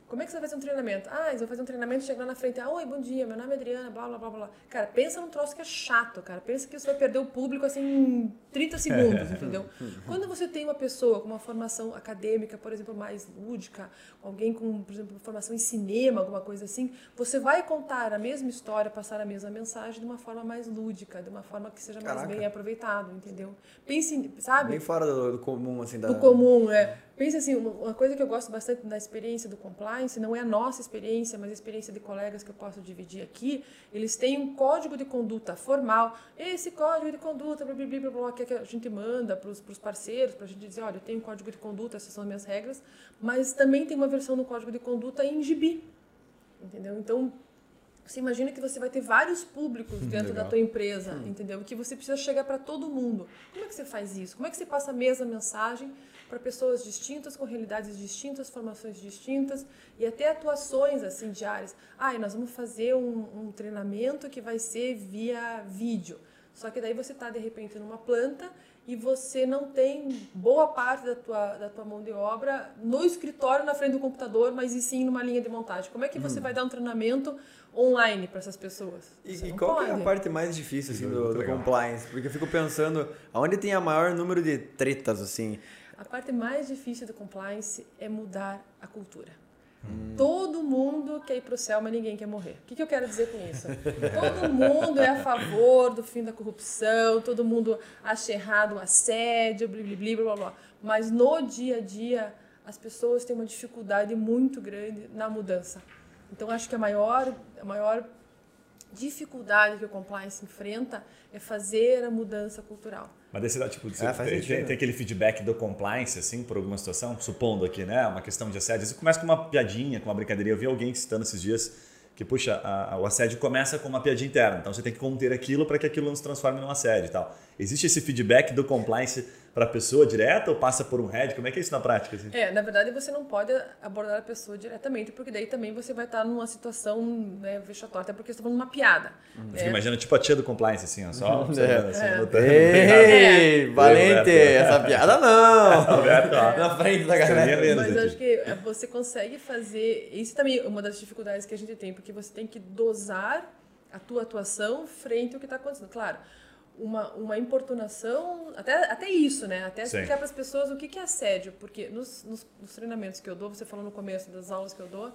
Como é que você vai fazer um treinamento? Ah, eles vão fazer um treinamento, chegando na frente, ah, oi, bom dia, meu nome é Adriana, blá, blá, blá, blá. Cara, pensa num troço que é chato, cara. Pensa que você vai perder o público, assim, em 30 segundos, *laughs* entendeu? Quando você tem uma pessoa com uma formação acadêmica, por exemplo, mais lúdica, alguém com, por exemplo, formação em cinema, alguma coisa assim, você vai contar a mesma história, passar a mesma mensagem de uma forma mais lúdica, de uma forma que seja mais Caraca. bem aproveitado, entendeu? Pense, sabe? Bem fora do, do comum, assim, da... Do comum, é. Pense assim, uma coisa que eu gosto bastante da experiência do compliance, não é a nossa experiência, mas a experiência de colegas que eu posso dividir aqui, eles têm um código de conduta formal. Esse código de conduta, blá, blá, blá, blá, que a gente manda para os parceiros, para a gente dizer, olha, eu tenho um código de conduta, essas são as minhas regras, mas também tem uma versão do código de conduta em gibi, entendeu? Então, você imagina que você vai ter vários públicos dentro Legal. da tua empresa, hum. entendeu? Que você precisa chegar para todo mundo. Como é que você faz isso? Como é que você passa a mesma mensagem para pessoas distintas, com realidades distintas, formações distintas e até atuações assim diárias. Ah, nós vamos fazer um, um treinamento que vai ser via vídeo. Só que daí você está de repente numa planta e você não tem boa parte da tua, da tua mão de obra no escritório, na frente do computador, mas e sim numa linha de montagem. Como é que você hum. vai dar um treinamento online para essas pessoas? E, e qual é a parte mais difícil assim, do, do compliance? Porque eu fico pensando, aonde tem a maior número de tretas assim? A parte mais difícil do compliance é mudar a cultura. Hum. Todo mundo quer ir para o céu, mas ninguém quer morrer. O que, que eu quero dizer com isso? todo mundo é a favor do fim da corrupção, todo mundo acha errado o assédio, blá, blá, blá, blá. Mas no dia a dia, as pessoas têm uma dificuldade muito grande na mudança. Então, acho que a maior, a maior dificuldade que o compliance enfrenta é fazer a mudança cultural. Mas desse, tipo, é, tem, tem, tem, aquele feedback do compliance, assim, por alguma situação, supondo aqui, né, uma questão de assédio. Você começa com uma piadinha, com uma brincadeira. Eu vi alguém citando esses dias que, puxa, a, a, o assédio começa com uma piadinha interna. Então você tem que conter aquilo para que aquilo não se transforme num assédio e tal. Existe esse feedback do compliance para a pessoa direta ou passa por um head? Como é que é isso na prática? Assim? É, na verdade você não pode abordar a pessoa diretamente, porque daí também você vai estar numa situação né, vexatória, até porque você está falando uma piada. Uhum. Né? Imagina tipo a tia do compliance, assim, ó, só *laughs* é. assim, é. Ei, valente, essa piada não! *laughs* Roberto, ó. Na frente da galera. Mas acho que você consegue fazer... Isso também é uma das dificuldades que a gente tem, porque você tem que dosar a tua atuação frente ao que está acontecendo. Claro, uma, uma importunação, até, até isso, né? Até explicar para as pessoas o que, que é assédio, porque nos, nos, nos, treinamentos que eu dou, você falou no começo das aulas que eu dou,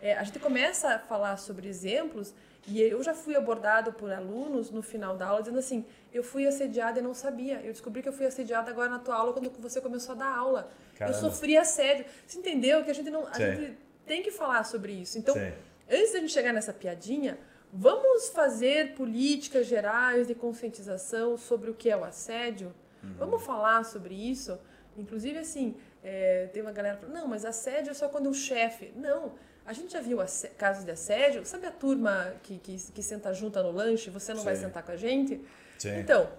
é, a gente começa a falar sobre exemplos e eu já fui abordado por alunos no final da aula dizendo assim, eu fui assediada e não sabia, eu descobri que eu fui assediada agora na tua aula quando você começou a dar aula. Caramba. Eu sofri assédio. Você entendeu que a gente não, a gente tem que falar sobre isso. Então, Sim. antes da gente chegar nessa piadinha, Vamos fazer políticas gerais de conscientização sobre o que é o assédio? Uhum. Vamos falar sobre isso? Inclusive, assim, é, tem uma galera falando, não, mas assédio é só quando o chefe. Não, A gente já viu casos de assédio. Sabe a turma que, que, que senta junta no lanche, você não Sim. vai sentar com a gente? Sim. Então,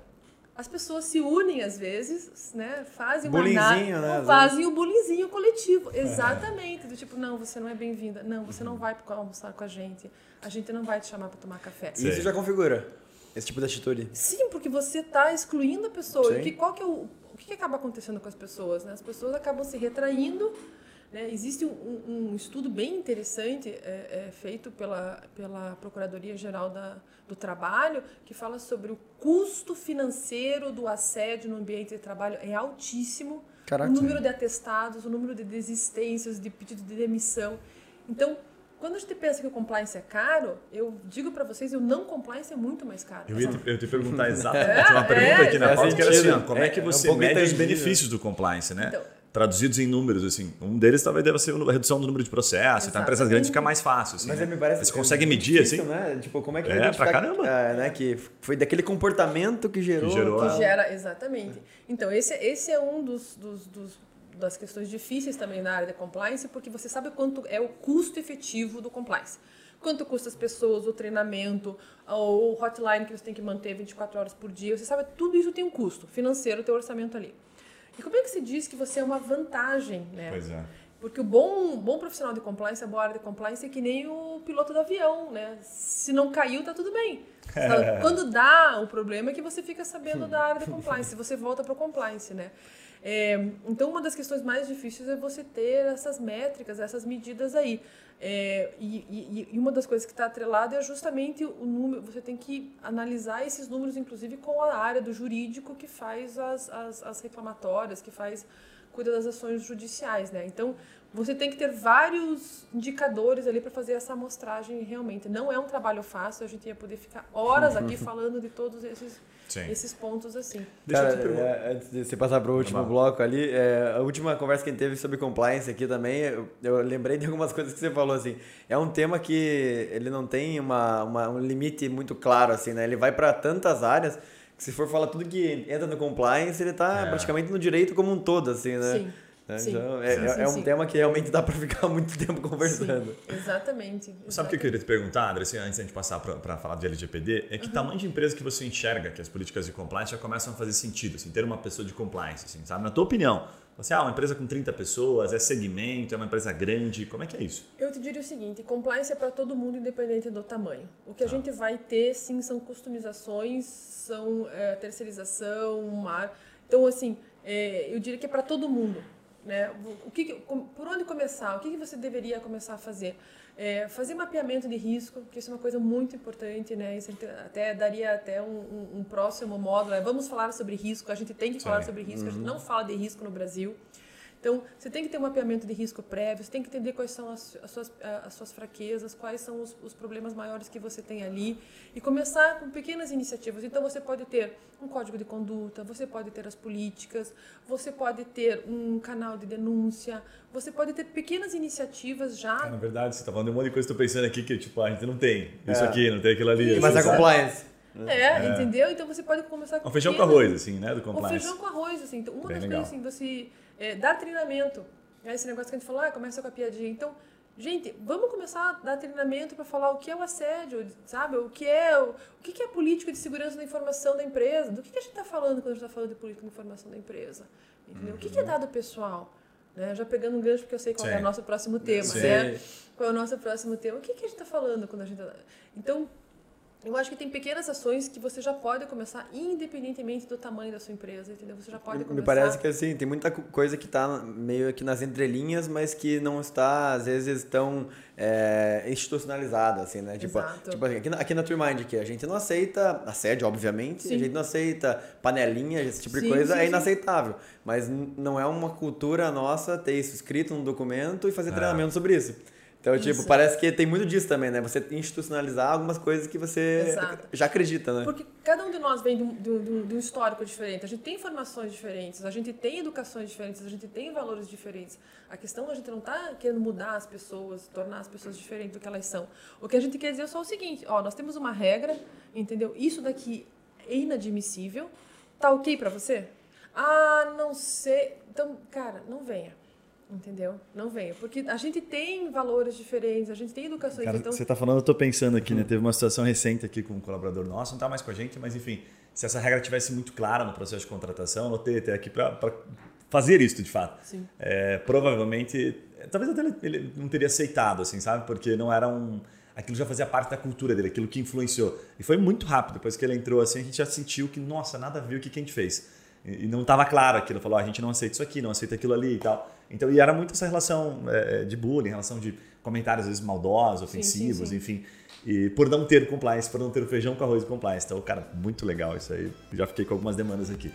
as pessoas se unem às vezes, né? Fazem uma né? Fazem o bulinzinho coletivo. Exatamente. Do tipo, não, você não é bem-vinda. Não, você não vai almoçar com a gente. A gente não vai te chamar para tomar café. Sim. Isso já configura esse tipo de atitude. Sim, porque você está excluindo a pessoa. Sim. Que, qual que é o, o que, que acaba acontecendo com as pessoas? Né? As pessoas acabam se retraindo né? Existe um, um, estudo bem interessante é, é, feito pela, pela Procuradoria-Geral do Trabalho que fala sobre o custo financeiro do assédio no ambiente de trabalho é altíssimo. Caraca. O número de atestados, o número de desistências, de pedido de demissão. Então, quando a gente pensa que o compliance é caro, eu digo para vocês, o não compliance é muito mais caro. Eu ia te, eu te perguntar *laughs* exatamente é, uma pergunta é, aqui na pauta, que era assim, como é, é que você é um mede os benefícios do compliance, né? Então, traduzidos em números, assim. Um deles talvez deva ser a redução do número de processos. Então, empresas grandes fica mais fácil, assim. Mas né? me parece Você consegue é medir, difícil, assim? Né? Tipo, como é que é, pra caramba. É, né? Que foi daquele comportamento que gerou. Que, gerou que gera, exatamente. Então, esse, esse é um dos, dos, dos das questões difíceis também na área da compliance, porque você sabe quanto é o custo efetivo do compliance. Quanto custa as pessoas, o treinamento, o hotline que você tem que manter 24 horas por dia. Você sabe, tudo isso tem um custo financeiro, teu orçamento ali. E como é que se diz que você é uma vantagem, né? Pois é. Porque o bom, bom profissional de compliance, a boa área de compliance é que nem o piloto do avião, né? Se não caiu, tá tudo bem. *laughs* Quando dá o problema é que você fica sabendo da área de compliance, você volta para o compliance, né? É, então, uma das questões mais difíceis é você ter essas métricas, essas medidas aí. É, e, e, e, uma das coisas que está atrelada é justamente o número. Você tem que analisar esses números, inclusive, com a área do jurídico que faz as, as, as reclamatórias, que faz cuida das ações judiciais, né? Então, você tem que ter vários indicadores ali para fazer essa amostragem realmente. Não é um trabalho fácil, a gente ia poder ficar horas *laughs* aqui falando de todos esses Sim. esses pontos assim. Cara, é, antes de você passar para o último bloco ali, é, a última conversa que a gente teve sobre compliance aqui também, eu, eu, lembrei de algumas *laughs* coisas que você falou assim. É um tema que ele não tem uma, uma um limite muito claro assim, né? Ele vai para tantas áreas que se for falar tudo que entra no compliance, ele está é. praticamente no direito como um todo assim, né? Sim. Né? Então, é, sim, é, sim, é um sim. tema que realmente dá para ficar *laughs* muito tempo conversando. Exatamente, exatamente. Sabe o que eu queria te perguntar, André, assim, antes de a gente passar para falar de LGPD? É que uhum. tamanho de empresa que você enxerga que as políticas de compliance já começam a fazer sentido, assim, ter uma pessoa de compliance, assim, sabe? Na tua opinião, você, ah, uma empresa com 30 pessoas, é segmento, é uma empresa grande, como é que é isso? Eu te diria o seguinte, compliance é para todo mundo, independente do tamanho. O que a ah. gente vai ter, sim, são customizações, são é, terceirização, mar... Então, assim, é, eu diria que é para todo mundo. Né? O que, por onde começar? O que, que você deveria começar a fazer? É, fazer mapeamento de risco, que isso é uma coisa muito importante, né? Isso até daria até um, um, um próximo módulo. É, vamos falar sobre risco. A gente tem que Sim. falar sobre risco. Uhum. A gente uhum. não fala de risco no Brasil. Então, você tem que ter um mapeamento de risco prévio, você tem que entender quais são as, as, suas, as suas fraquezas, quais são os, os, problemas maiores que você tem ali e começar com pequenas iniciativas. Então, você pode ter um código de conduta, você pode ter as políticas, você pode ter um canal de denúncia, você pode ter pequenas iniciativas já. É, na verdade, você está falando de um monte de coisa que estou pensando aqui que tipo, a gente não tem isso é. aqui, não tem aquilo ali. Mas a compliance. É, é, entendeu? Então você pode começar com. Um feijão com arroz, assim, né? Do compliance. Um feijão com arroz, assim. Então, uma Bem das legal. coisas assim, você é, dar treinamento. É esse negócio que a gente falou, ah, começa com a piadinha. Então, gente, vamos começar a dar treinamento para falar o que é o assédio, sabe? O que é o, o que é política de segurança da informação da empresa? Do que, que a gente está falando quando a gente está falando de política de informação da empresa? Entendeu? Uhum. O que, que é dado pessoal? Né? Já pegando um gancho, porque eu sei qual Sim. é o nosso próximo tema, Sim. né? Qual é o nosso próximo tema? O que, que a gente está falando quando a gente... Tá... Então, eu acho que tem pequenas ações que você já pode começar independentemente do tamanho da sua empresa, entendeu? Você já pode começar. Me parece que assim, tem muita coisa que está meio aqui nas entrelinhas, mas que não está, às vezes, tão é, institucionalizada, assim, né? Tipo, Exato. tipo aqui, na, aqui na Turmind, que a gente não aceita assédio, obviamente, sim. a gente não aceita panelinha, esse tipo sim, de coisa, sim, é inaceitável. Mas não é uma cultura nossa ter isso escrito num documento e fazer é. treinamento sobre isso. Então, tipo, Isso. tipo, parece que tem muito disso também, né? Você institucionalizar algumas coisas que você Exato. já acredita, né? Porque cada um de nós vem de um, de, um, de um, histórico diferente. A gente tem informações diferentes, a gente tem educações diferentes, a gente tem valores diferentes. A questão, a gente não está querendo mudar as pessoas, tornar as pessoas diferentes do que elas são. O que a gente quer dizer é só o seguinte, ó, nós temos uma regra, entendeu? Isso daqui é inadmissível. Tá ok para você? Ah, não sei. Então, cara, não venha Entendeu? Não venha. Porque a gente tem valores diferentes, a gente tem educação. Cara, então... Você está falando, eu estou pensando aqui, né? Teve uma situação recente aqui com um colaborador nosso, não está mais com a gente, mas enfim, se essa regra tivesse muito clara no processo de contratação, anotei até aqui para fazer isso de fato. Sim. É, provavelmente, talvez até ele, não teria aceitado, assim, sabe? Porque não era um. Aquilo já fazia parte da cultura dele, aquilo que influenciou. E foi muito rápido. Depois que ele entrou assim, a gente já sentiu que, nossa, nada a ver o que, a gente fez. E, e não estava claro aquilo. Falou, ah, a gente não aceita isso aqui, não aceita aquilo ali e tal. Então, e era muito essa relação é, de bullying, relação de comentários às vezes maldosos, ofensivos, sim, sim, sim. enfim. E por não ter compliance, por não ter o feijão com arroz de compliance. Então, cara, muito legal isso aí. Já fiquei com algumas demandas aqui.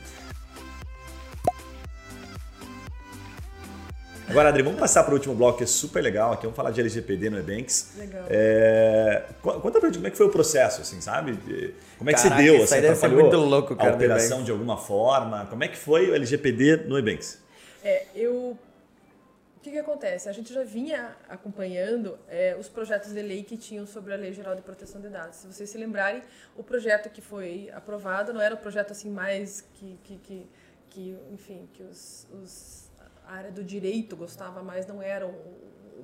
Agora, Adri, vamos passar para o último bloco que é super legal. Aqui vamos falar de LGPD no Ebanks. Legal. É... Conta pra gente como é que foi o processo, assim, sabe? Como é que Caraca, você deu? Assim, deve ser muito louco, cara. A operação de alguma forma? Como é que foi o LGPD no Ebanks? É, eu... O que, que acontece? A gente já vinha acompanhando é, os projetos de lei que tinham sobre a Lei Geral de Proteção de Dados. Se vocês se lembrarem, o projeto que foi aprovado não era o projeto assim mais que, que, que, que enfim, que os, os a área do direito gostava mais, não era o,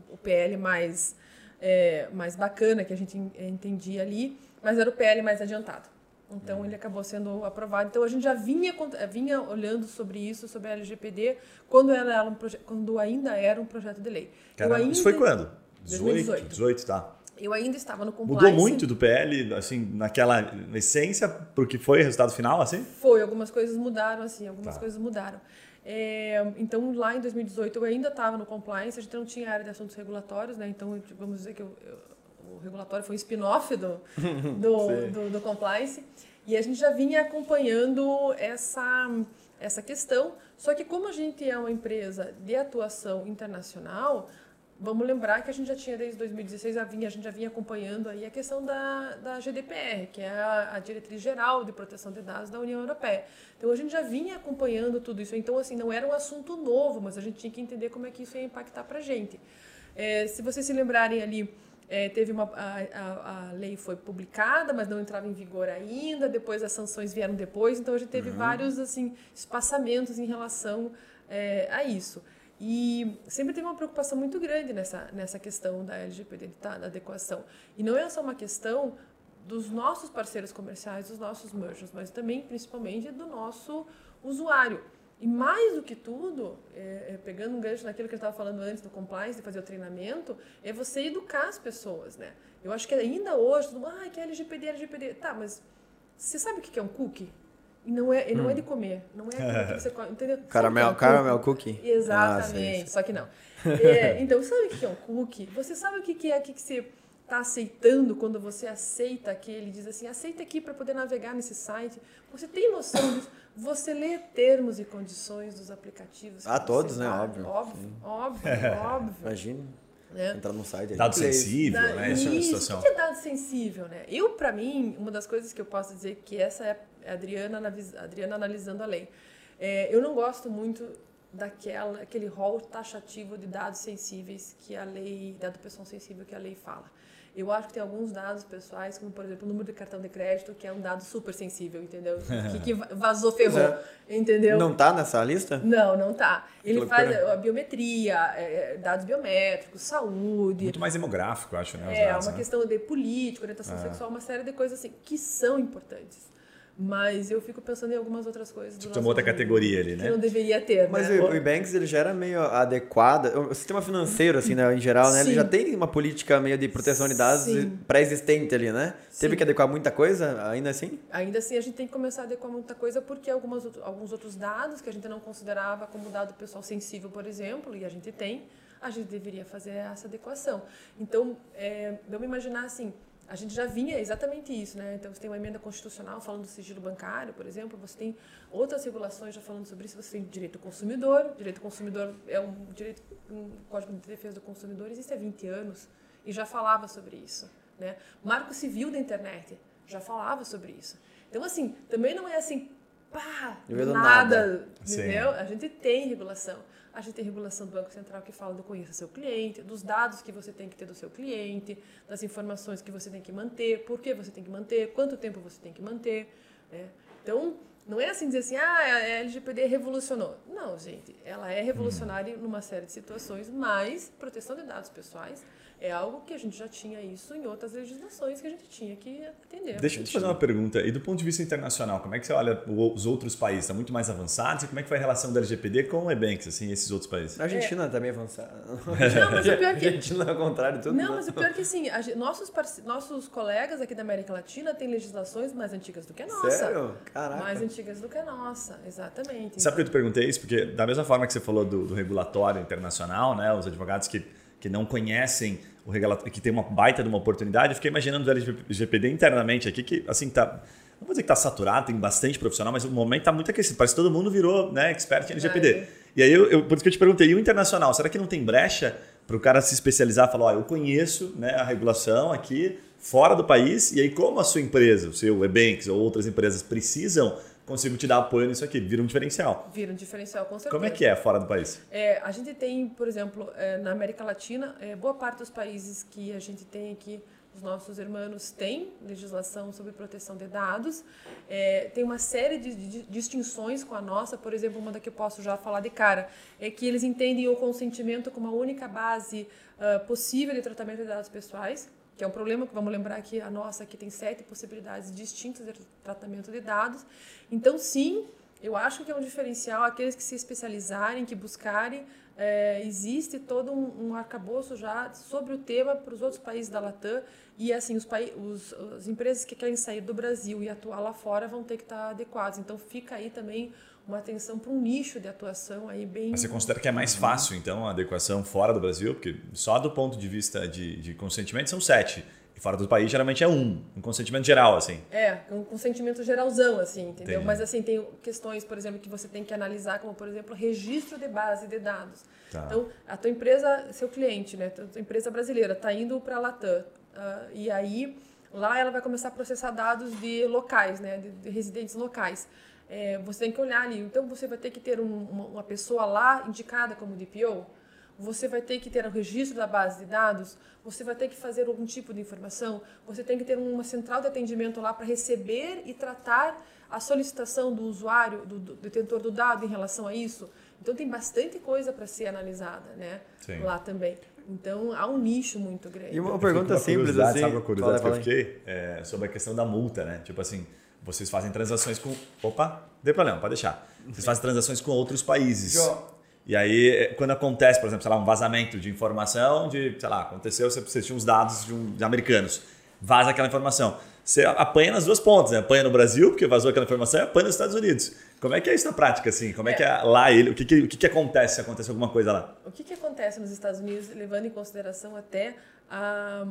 o PL mais, é, mais bacana que a gente entendia ali, mas era o PL mais adiantado. Então, ele acabou sendo aprovado. Então, a gente já vinha, vinha olhando sobre isso, sobre a LGPD, quando, era um quando ainda era um projeto de lei. Caramba, ainda, isso foi quando? 18? 2018. 18, tá. Eu ainda estava no compliance. Mudou muito do PL, assim, naquela essência, porque foi o resultado final, assim? Foi, algumas coisas mudaram, assim, algumas Tá. coisas mudaram. É, então, lá em 2018, eu ainda estava no compliance, a gente não tinha área de assuntos regulatórios, né? Então, vamos dizer que eu- eu- o regulatório foi um spin-off do, *laughs* do, do, do compliance. E a gente já vinha acompanhando essa, essa questão. Só que como a gente é uma empresa de atuação internacional, vamos lembrar que a gente já tinha desde 2016, a, vinha, a gente já vinha acompanhando aí a questão da, da GDPR, que é a, a Diretriz Geral de Proteção de Dados da União Europeia. Então a gente já vinha acompanhando tudo isso. Então, assim, não era um assunto novo, mas a gente tinha que entender como é que isso ia impactar para a gente. É, se vocês se lembrarem ali, é, teve uma a, a, a lei foi publicada, mas não entrava em vigor ainda. Depois as sanções vieram depois, então a gente teve vários assim espaçamentos em relação é, a isso. E sempre teve uma preocupação muito grande nessa nessa questão da LGPD, tá, da adequação. E não é só uma questão dos nossos parceiros comerciais, dos nossos merchants, mas também principalmente do nosso usuário. E mais do que tudo, é, é, pegando um gancho naquilo que eu estava falando antes do compliance, de fazer o treinamento, é você educar as pessoas, né? Eu acho que ainda hoje, todo mundo, ah, que é LGPD, LGPD. Tá, mas você sabe o que é um cookie? E não é, e não é de comer, não é *laughs* que você come, entendeu? É Caramel, um caramel cookie? cookie. Exatamente, Ah, só que não. *laughs* É, então, sabe o que é um cookie? Você sabe o que é o que que você está aceitando quando você aceita aquele, diz assim, aceita aqui para poder navegar nesse site. Você tem noção disso? Você lê termos e condições dos aplicativos. Ah, todos, né? vai. Óbvio. Óbvio, óbvio, *laughs* óbvio. Imagina né? entrar num site. Dado sensível, Da- né? Essa é uma Isso, situação. O que é dado sensível, né? Eu, para mim, uma das coisas que eu posso dizer que essa é a Adriana, a Adriana analisando a lei. É, eu não gosto muito daquela aquele rol taxativo de dados sensíveis que a lei, dado pessoal sensível que a lei fala. Eu acho que tem alguns dados pessoais, como por exemplo o número de cartão de crédito, que é um dado super sensível, entendeu? *laughs* Que, que vazou, ferrou, entendeu? Não tá nessa lista? Não, não tá. Ele faz a biometria, é, é, dados biométricos, saúde, Muito mais demográfico, acho, né? é, dados, uma né? questão de política, orientação sexual, uma série de coisas assim que são importantes. Mas eu fico pensando em algumas outras coisas. Tipo, uma outra mundo categoria ali, Que né? não deveria ter, Mas né? o, o Ebanks ele já era meio adequado. O sistema financeiro, assim, né, em geral, né? Ele Sim. já tem uma política meio de proteção de dados pré-existente ali, né? Teve Sim. que adequar muita coisa, ainda assim? Ainda assim, a gente tem que começar a adequar muita coisa porque algumas, alguns outros dados que a gente não considerava como dado pessoal sensível, por exemplo, e a gente tem, a gente deveria fazer essa adequação. Então, é, vamos imaginar assim, a gente já vinha exatamente isso, né? Então, você tem uma emenda constitucional falando do sigilo bancário, por exemplo, você tem outras regulações já falando sobre isso, você tem direito do consumidor, direito do consumidor é um direito, um Código de Defesa do Consumidor existe há 20 anos e já falava sobre isso, né? Marco Civil da Internet já falava sobre isso. Então, assim, também não é assim, pá, do nada, nada. entendeu? A gente tem regulação. A gente tem regulação do Banco Central que fala do conheça seu cliente, dos dados que você tem que ter do seu cliente, das informações que você tem que manter, por que você tem que manter, quanto tempo você tem que manter. Né? Então, Não é assim dizer assim, ah, a LGPD revolucionou. Não, gente, ela é revolucionária numa série de situações, mas proteção de dados pessoais é algo que a gente já tinha isso em outras legislações que a gente tinha que atender. Deixa eu te fazer uma pergunta. E do ponto de vista internacional, como é que você olha os outros países? Estão muito mais avançados? E como é que foi a relação da LGPD com o EBanks, assim, esses outros países? A Argentina é. também é avançada. *laughs* Não, mas o pior que... A Argentina, ao contrário, tudo. Não, mas o pior é que, assim, nossos, nossos colegas aqui da América Latina têm legislações mais antigas do que a nossa. Sério? Caraca. Mais antigas do que a nossa, exatamente. Sabe por que eu te perguntei isso? Porque da mesma forma que você falou do, do regulatório internacional, né, os advogados que, que não conhecem o regulatório, que tem uma baita de uma oportunidade, eu fiquei imaginando o LGPD internamente aqui, que assim tá. Não vou dizer que está saturado, tem bastante profissional, mas o momento está muito aquecido. Parece que todo mundo virou né, expert em LGPD. E aí, eu, eu, por isso que eu te perguntei, e o internacional, será que não tem brecha para o cara se especializar e falar, ó, eu conheço né, a regulação aqui fora do país, e aí como a sua empresa, o seu Ebanks ou outras empresas precisam consigo te dar apoio nisso aqui. Vira um diferencial. Vira um diferencial, com certeza. Como é que é fora do país? É, a gente tem, por exemplo, é, na América Latina, é, boa parte dos países que a gente tem aqui, os nossos irmãos têm legislação sobre proteção de dados. É, tem uma série de, de, distinções com a nossa. Por exemplo, uma da que eu posso já falar de cara é que eles entendem o consentimento como a única base uh, possível de tratamento de dados pessoais que é um problema que vamos lembrar que a nossa aqui tem sete possibilidades distintas de tratamento de dados. Então, sim, eu acho que é um diferencial aqueles que se especializarem, que buscarem. É, existe todo um, um arcabouço já sobre o tema para os outros países da Latam e assim os, os as empresas que querem sair do Brasil e atuar lá fora vão ter que estar adequadas. Então fica aí também uma atenção para um nicho de atuação aí bem. Mas você considera que é mais fácil, então, a adequação fora do Brasil? Porque só do ponto de vista de, de consentimento são sete. E fora do país geralmente é um, um consentimento geral, assim. É, um consentimento geralzão, assim, entendeu? Entendi. Mas assim, tem questões, por exemplo, que você tem que analisar, como por exemplo, registro de base de dados. Tá. Então, a tua empresa, seu cliente, né? A tua empresa brasileira está indo para a Latam. Uh, e aí, lá ela vai começar a processar dados de locais, né? de, de residentes locais é, você tem que olhar ali. Então, você vai ter que ter um, uma, uma, pessoa lá indicada como DPO, você vai ter que ter o um registro da base de dados, você vai ter que fazer algum tipo de informação, você tem que ter uma central de atendimento lá para receber e tratar a solicitação do usuário, do, do detentor do dado em relação a isso. Então, tem bastante coisa para ser analisada né? lá também. Então, há um nicho muito grande. E uma pergunta uma simples assim... Sabe uma curiosidade fala, que eu fiquei? É, sobre a questão da multa, né? Tipo assim vocês fazem transações com. Opa, tem problema, pode deixar. Vocês fazem transações com outros países. E aí, quando acontece, por exemplo, sei lá, um vazamento de informação de, sei lá, aconteceu, você tinha uns dados de, um, de americanos, vaza aquela informação. Você apanha nas duas pontas, né? Apanha no Brasil, porque vazou aquela informação, e apanha nos Estados Unidos. Como é que é isso na prática, assim? Como é, é que é lá ele. O que, que, o que, que acontece se acontece alguma coisa lá? O que, que acontece nos Estados Unidos, levando em consideração até a,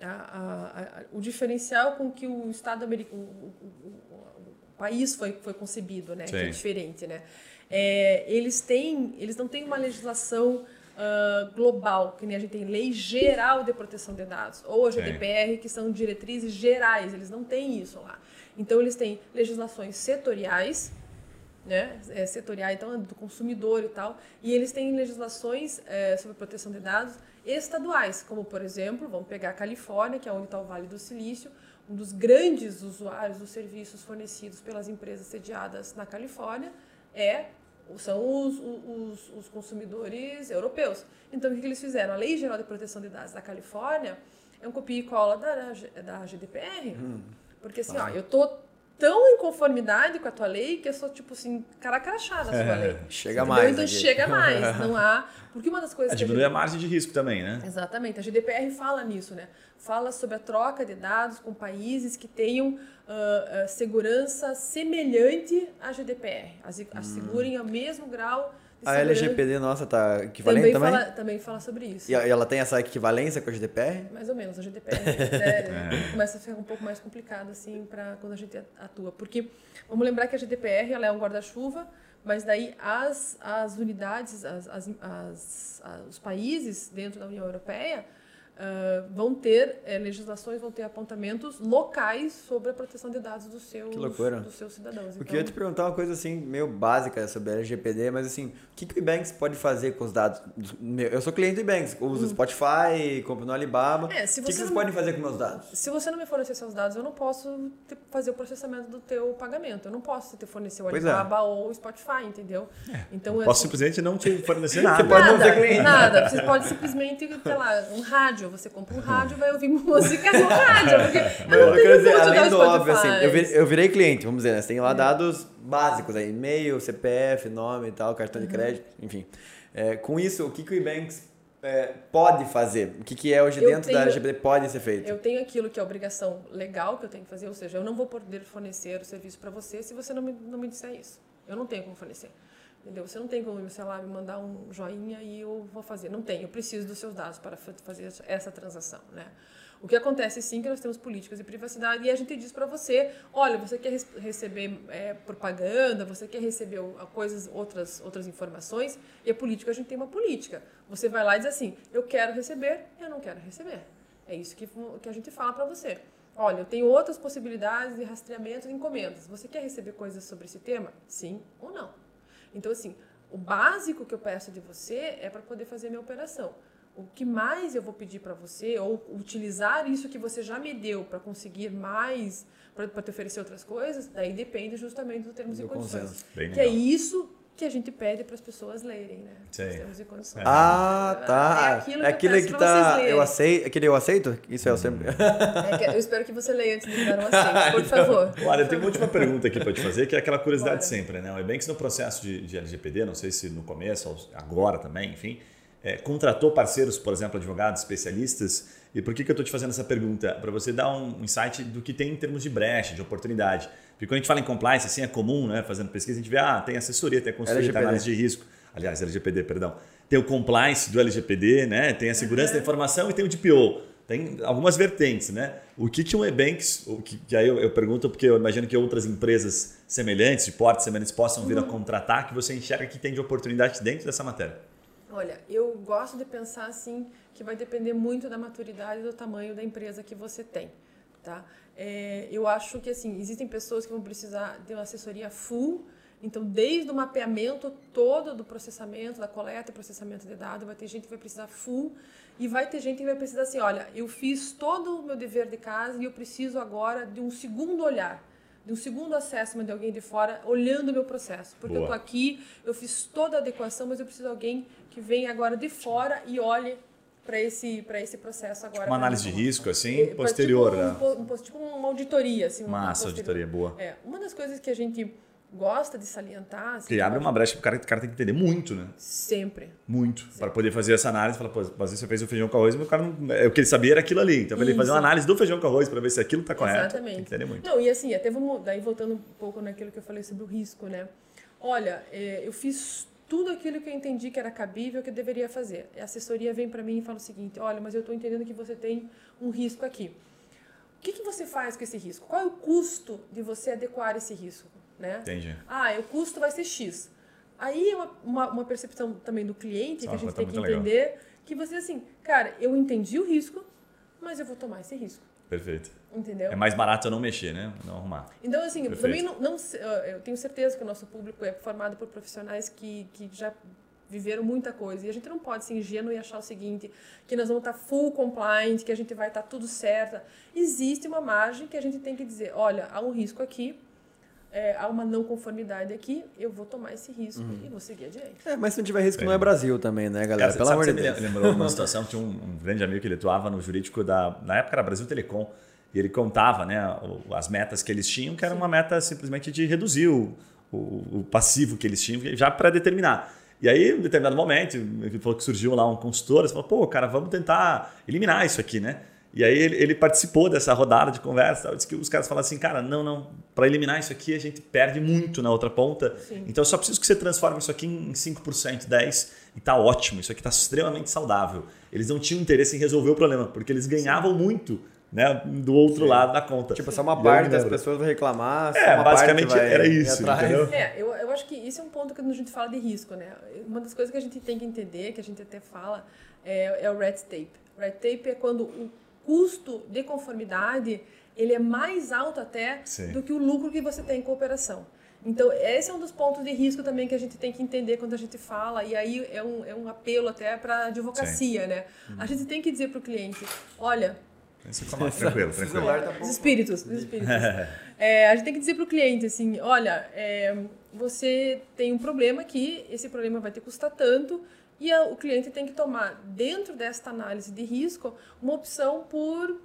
a, a, o diferencial com que o Estado americano, o, o, o, país foi, foi concebido, né? Que é diferente, né? É, eles têm, eles não têm uma legislação uh, global, que nem a gente tem lei geral de proteção de dados, ou a GDPR, que são diretrizes gerais, eles não têm isso lá. Então, eles têm legislações setoriais, né, é, setorial, então, do consumidor e tal, e eles têm legislações é, sobre proteção de dados estaduais, como, por exemplo, vamos pegar a Califórnia, que é onde está o Vale do Silício, um dos grandes usuários dos serviços fornecidos pelas empresas sediadas na Califórnia é são os, os, os consumidores europeus. Então, o que, que eles fizeram? A Lei Geral de Proteção de Dados da Califórnia é um copia e cola da, da GDPR. Hum. Porque assim, ah. ó, eu tô tão em conformidade com a tua lei que eu sou, tipo assim, cara crachada na sua lei. chega mais. Então aqui. chega mais. *laughs* Não há. Porque uma das coisas. A diminui a, a margem de risco também, né? Exatamente. A GDPR fala nisso, né? Fala sobre a troca de dados com países que tenham uh, uh, segurança semelhante à GDPR. Assegurem hum. o mesmo grau a LGPD nossa tá equivalente também? Também? Fala, também fala sobre isso. E ela tem essa equivalência com a GDPR? Mais ou menos. A GDPR *laughs* é, começa a ficar um pouco mais complicado assim para quando a gente atua. Porque vamos lembrar que a GDPR ela é um guarda-chuva, mas daí as, as unidades, as, as, as, os países dentro da União Europeia uh, vão ter é, legislações, vão ter apontamentos locais sobre a proteção de dados dos seus, dos seus cidadãos. Eu então, queria te perguntar uma coisa assim, meio básica sobre a LGPD, mas assim, o que, que o Ebanks pode fazer com os dados? Eu sou cliente do Ebanks, uso hum. Spotify, compro no Alibaba. É, o que, que vocês podem fazer com meus dados? Se você não me fornecer seus dados, eu não posso fazer o processamento do teu pagamento. Eu não posso te fornecer o é. Alibaba é. ou o Spotify, entendeu? É, então, eu posso assim, simplesmente não te fornecer *laughs* nada. Você pode nada, não ser cliente. Nada. Você pode simplesmente, sei lá, um rádio. Você compra um rádio vai ouvir *laughs* música no rádio. Porque *laughs* eu não quero dizer, além do óbvio, assim, eu virei, eu virei cliente, vamos dizer, né? Você tem lá é. dados básicos aí, e-mail, CPF, nome e tal, cartão de uhum. crédito, enfim. É, com isso, o que, que o Ebanks é, pode fazer? O que, que é hoje eu dentro tenho, da LGBT pode ser feito? Eu tenho aquilo que é obrigação legal que eu tenho que fazer, ou seja, eu não vou poder fornecer o serviço para você se você não me, não me disser isso. Eu não tenho como fornecer. Entendeu? Você não tem como, sei lá, me mandar um joinha e eu vou fazer. Não tem. Eu preciso dos seus dados para fazer essa transação, né? O que acontece sim que nós temos políticas de privacidade e a gente diz para você, olha, você quer receber é, propaganda, você quer receber coisas, outras, outras informações, e a política, a gente tem uma política. Você vai lá e diz assim, eu quero receber, eu não quero receber. É isso que, que a gente fala para você. Olha, eu tenho outras possibilidades de rastreamento de encomendas. Você quer receber coisas sobre esse tema? Sim ou não? Então, assim, o básico que eu peço de você é para poder fazer a minha operação. O que mais eu vou pedir para você, ou utilizar isso que você já me deu para conseguir mais, para te oferecer outras coisas, daí depende justamente dos termos do e condições. Que é isso que a gente pede para as pessoas lerem, né? Sim. termos e condições. Ah, tá. É aquilo que, é aquilo que tá. Eu aceito. Aquele eu aceito? Isso é eu sempre. É que, eu espero que você leia antes de dar um aceito, *laughs* por favor. Olha, tem uma última pergunta aqui para te fazer, que é aquela curiosidade Bora. sempre, né? O Ebanks no processo de, de LGPD, não sei se no começo ou agora também, enfim, é, contratou parceiros, por exemplo, advogados, especialistas. E por que, que eu estou te fazendo essa pergunta? Para você dar um insight do que tem em termos de brecha, de oportunidade. Porque quando a gente fala em compliance, assim, é comum, né? Fazendo pesquisa, a gente vê, ah, tem assessoria, tem a consultoria, tem análise de risco. Aliás, LGPD, perdão. Tem o compliance do LGPD, né? Tem a segurança da informação e tem o DPO. Tem algumas vertentes, né? O que, que um e-banks, que, que aí eu, eu, pergunto porque eu imagino que outras empresas semelhantes, de porte semelhantes, possam vir uhum. a contratar, que você enxerga que tem de oportunidade dentro dessa matéria. Olha, eu gosto de pensar assim que vai depender muito da maturidade e do tamanho da empresa que você tem, tá? É, eu acho que assim existem pessoas que vão precisar de uma assessoria full, então desde o mapeamento todo do processamento, da coleta e processamento de dados, vai ter gente que vai precisar full e vai ter gente que vai precisar assim, olha, eu fiz todo o meu dever de casa e eu preciso agora de um segundo olhar de um segundo acesso de alguém de fora olhando o meu processo. Porque Boa. eu estou aqui, eu fiz toda a adequação, mas eu preciso de alguém que venha agora de fora e olhe para esse, esse processo agora. Tipo uma análise de risco, assim, é, posterior, tipo, né? Um, tipo uma auditoria. Assim, Massa, auditoria, boa. É, uma das coisas que a gente gosta de salientar. Assim, que abre uma brecha, o cara, o cara tem que entender muito, né? Sempre. Muito. Para poder fazer essa análise, falar, pô, mas você fez o feijão com arroz, mas o cara não, é, o que ele sabia era aquilo ali. Então, ele fazer uma análise do feijão com arroz para ver se aquilo está correto. Exatamente. Tem que entender muito. Não, e assim, até vamos, daí voltando um pouco naquilo que eu falei sobre o risco, né? Olha, é, eu fiz tudo aquilo que eu entendi que era cabível, que eu deveria fazer. A assessoria vem para mim e fala o seguinte: olha, mas eu estou entendendo que você tem um risco aqui. O que, que você faz com esse risco? Qual é o custo de você adequar esse risco? Né? Entendi. Ah, o custo vai ser X. Aí é uma, uma, uma percepção também do cliente que a gente tá tem que entender legal. que você assim, cara, eu entendi o risco, mas eu vou tomar esse risco. Perfeito. Entendeu? É mais barato eu não mexer, né? Não arrumar. Então, assim, Perfeito. também não, não, eu tenho certeza que o nosso público é formado por profissionais que, que já viveram muita coisa. E a gente não pode ser ingênuo e achar o seguinte, que nós vamos estar full compliant, que a gente vai estar tudo certo. Existe uma margem que a gente tem que dizer, olha, há um risco aqui, é, há uma não conformidade aqui, eu vou tomar esse risco uhum. e vou seguir adiante. É, mas se não tiver risco, é. não é Brasil também, né, galera? Cara, Pelo amor de Deus. Me lembrou uma situação, tinha um, um, grande amigo que ele atuava no jurídico da. Na época era Brasil Telecom. E ele contava né, as metas que eles tinham, que era Sim. uma meta simplesmente de reduzir o, o, o passivo que eles tinham, já para determinar. E aí, em determinado momento, ele falou que surgiu lá um consultor, ele falou, pô, cara, vamos tentar eliminar isso aqui, né? E aí ele, ele, participou dessa rodada de conversa. Eu disse que os caras falaram assim, cara, não, não, para eliminar isso aqui a gente perde muito na outra ponta. Sim. Então eu só preciso que você transforme isso aqui em 5%, 10% e tá ótimo. Isso aqui está extremamente saudável. Eles não tinham interesse em resolver o problema, porque eles ganhavam Sim. muito né, do outro Sim. lado da conta. Tipo, só uma parte das pessoas vai reclamar. É, basicamente era isso. É, eu, eu acho que isso é um ponto que a gente fala de risco, né? Uma das coisas que a gente tem que entender, que a gente até fala, é, é o red tape. Red tape é quando o custo de conformidade ele é mais alto até Sim. do que o lucro que você tem com a operação. Então, esse é um dos pontos de risco também que a gente tem que entender quando a gente fala, e aí é um, é um apelo até para a advocacia, Sim. né? Uhum. A gente tem que dizer para o cliente, olha... tranquilo, tranquilo. Tá os espíritos, os espíritos. *laughs* é, a gente tem que dizer para o cliente, assim, olha, é, você tem um problema aqui, esse problema vai te custar tanto, e a, o cliente tem que tomar, dentro desta análise de risco, uma opção por,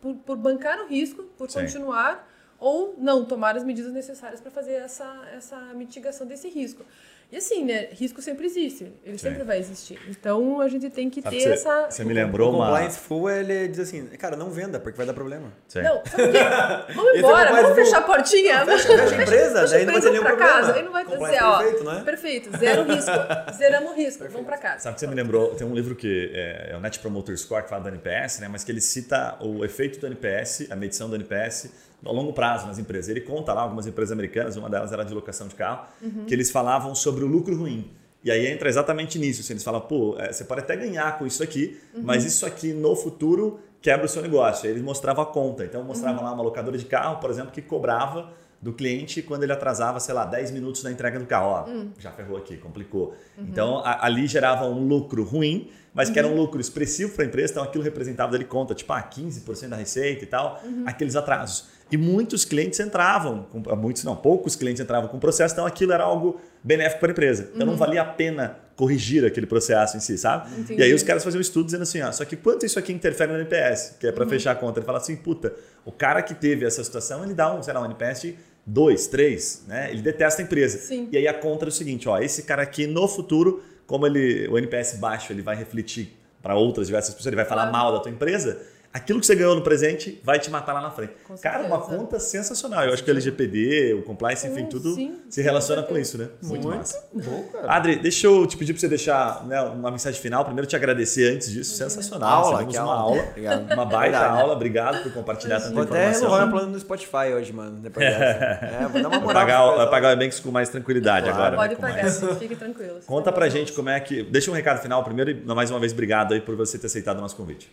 por, por bancar o risco, por Sim. continuar ou não tomar as medidas necessárias para fazer essa, essa mitigação desse risco. E assim, né? Risco sempre existe, ele Sim. sempre vai existir. Então a gente tem que ter você, essa. Você me lembrou o uma. O compliance full ele diz assim, cara, não venda, porque vai dar problema. Sim. Não, sabe *laughs* o quê? Vamos embora, vamos full. fechar a portinha. Não, fecha, fecha a empresa, daí não vai ter nenhum problema. Casa, aí não vai ter, ó, perfeito, né? perfeito, zero risco. Zeramos o risco, perfeito. vamos para casa. Sabe que você me lembrou? Tem um livro que é, é o Net Promoter Score, que fala do NPS, né? Mas que ele cita o efeito do NPS, a medição do NPS a longo prazo nas empresas. Ele conta lá algumas empresas americanas, uma delas era de locação de carro, uhum. que eles falavam sobre o lucro ruim. E aí entra exatamente nisso. Assim, eles falam, pô, é, você pode até ganhar com isso aqui, uhum. mas isso aqui no futuro quebra o seu negócio. Aí eles mostravam a conta. Então mostrava uhum. lá uma locadora de carro, por exemplo, que cobrava do cliente quando ele atrasava, sei lá, 10 minutos na entrega do carro. Ó, uhum. já ferrou aqui, complicou. Então a, ali gerava um lucro ruim, mas que era um lucro expressivo para a empresa, então aquilo representava dele conta, tipo, ah, 15% da receita e tal, aqueles atrasos. E muitos clientes entravam, muitos não, poucos clientes entravam com o processo, então aquilo era algo benéfico para a empresa. Então uhum. não valia a pena corrigir aquele processo em si, sabe? Entendi. E aí os caras faziam um estudo dizendo assim, ó, só que quanto isso aqui interfere no NPS, que é para uhum. fechar a conta. Ele fala assim, puta, o cara que teve essa situação, ele dá um, sei lá, um NPS de 2, 3, né? Ele detesta a empresa. Sim. E aí a conta é o seguinte, ó, esse cara aqui no futuro, como ele, o NPS baixo, ele vai refletir para outras diversas pessoas, ele vai falar claro. mal da tua empresa, aquilo que você ganhou no presente vai te matar lá na frente. Cara, uma conta sensacional. Eu acho que o LGPD, o compliance, enfim, tudo sim, se relaciona com isso, né? Muito, Muito massa. Bom, cara. Adri, deixa eu te pedir para você deixar né, uma mensagem final. Primeiro, te agradecer antes disso. Sensacional. Aula, que uma aula. Obrigado. Uma baita Verdade. aula. Obrigado por compartilhar tanta vou informação. Vou até renovar meu plano no Spotify hoje, mano. Depois dessa. *laughs* é, vou dar uma moral. Pagar, vai pagar o Ebanks com mais tranquilidade claro. agora. Pode né, pagar, mais... fique tranquilo. Conta pra gente como é que... Deixa um recado final primeiro e mais uma vez obrigado aí por você ter aceitado o nosso convite.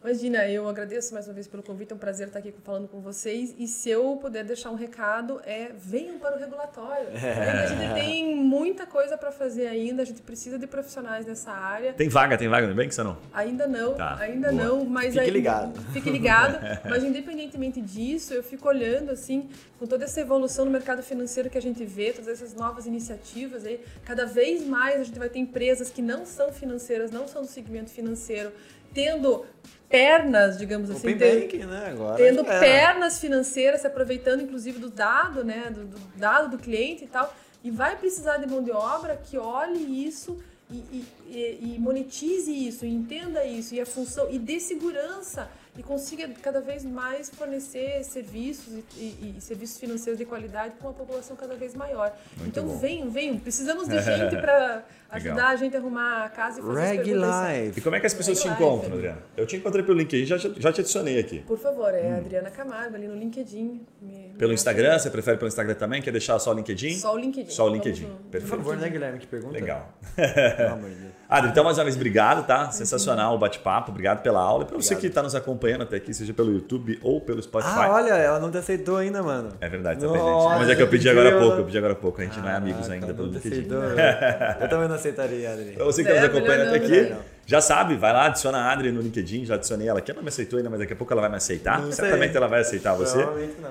Imagina, eu agradeço mais uma vez pelo convite, é um prazer estar aqui falando com vocês. E se eu puder deixar um recado, é venham para o regulatório. É. A gente tem muita coisa para fazer ainda, a gente precisa de profissionais nessa área. Tem vaga, tem vaga no Bank, não? Ainda não, tá, ainda boa. não, mas fique aí, ligado. Fique ligado, *laughs* mas independentemente disso, eu fico olhando assim, com toda essa evolução no mercado financeiro que a gente vê, todas essas novas iniciativas aí, cada vez mais a gente vai ter empresas que não são financeiras, não são do segmento financeiro, tendo pernas, digamos assim, tendo, banking, né? Agora tendo pernas financeiras, se aproveitando inclusive do dado, né, do, do, dado do cliente e tal, e vai precisar de mão de obra que olhe isso e, e, e monetize isso, entenda isso e a função e dê segurança e consiga cada vez mais fornecer serviços e, e, e serviços financeiros de qualidade para uma população cada vez maior. Muito então bom. venham, venham. Precisamos de *laughs* gente para ajudar a gente a arrumar a casa e fazer Reg Life. E como é que as pessoas Reg te encontram, Adriana? Eu te encontrei pelo LinkedIn, já, já te adicionei aqui. Por favor, é hum. Adriana Camargo ali no LinkedIn. Me, pelo Instagram, você prefere pelo Instagram também? Quer deixar só o LinkedIn? Só o LinkedIn. Só o LinkedIn. Por favor, né, Guilherme, que pergunta. Legal. Pelo amor de Deus. Adri, então mais uma vez, obrigado, tá? Sensacional o bate-papo, obrigado pela aula. E para você que está nos acompanhando até aqui, seja pelo YouTube ou pelo Spotify. Ah, olha, ela não te aceitou ainda, mano. É verdade, tá pendente. Mas é que eu pedi agora há pouco, eu pedi agora há pouco. A gente ah, não é amigos ainda pelo LinkedIn. *laughs* eu também não aceitaria, Adri. Pra você que está nos acompanhando até aqui, já sabe, vai lá, adiciona a Adri no LinkedIn, já adicionei ela aqui. Ela não me aceitou ainda, mas daqui a pouco ela vai me aceitar. Não Certamente sei. ela vai aceitar você.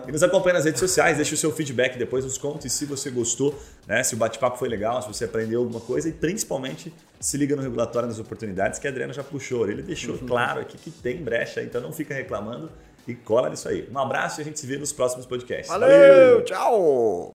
E nos acompanha nas redes sociais, deixa o seu feedback depois, nos conte se você gostou, né? Se o bate-papo foi legal, se você aprendeu alguma coisa e principalmente se liga no regulatório nas oportunidades que a Adriana já puxou. Ele deixou uhum. claro aqui que tem brecha, então não fica reclamando e cola nisso aí. Um abraço e a gente se vê nos próximos podcasts. Valeu. Valeu. tchau!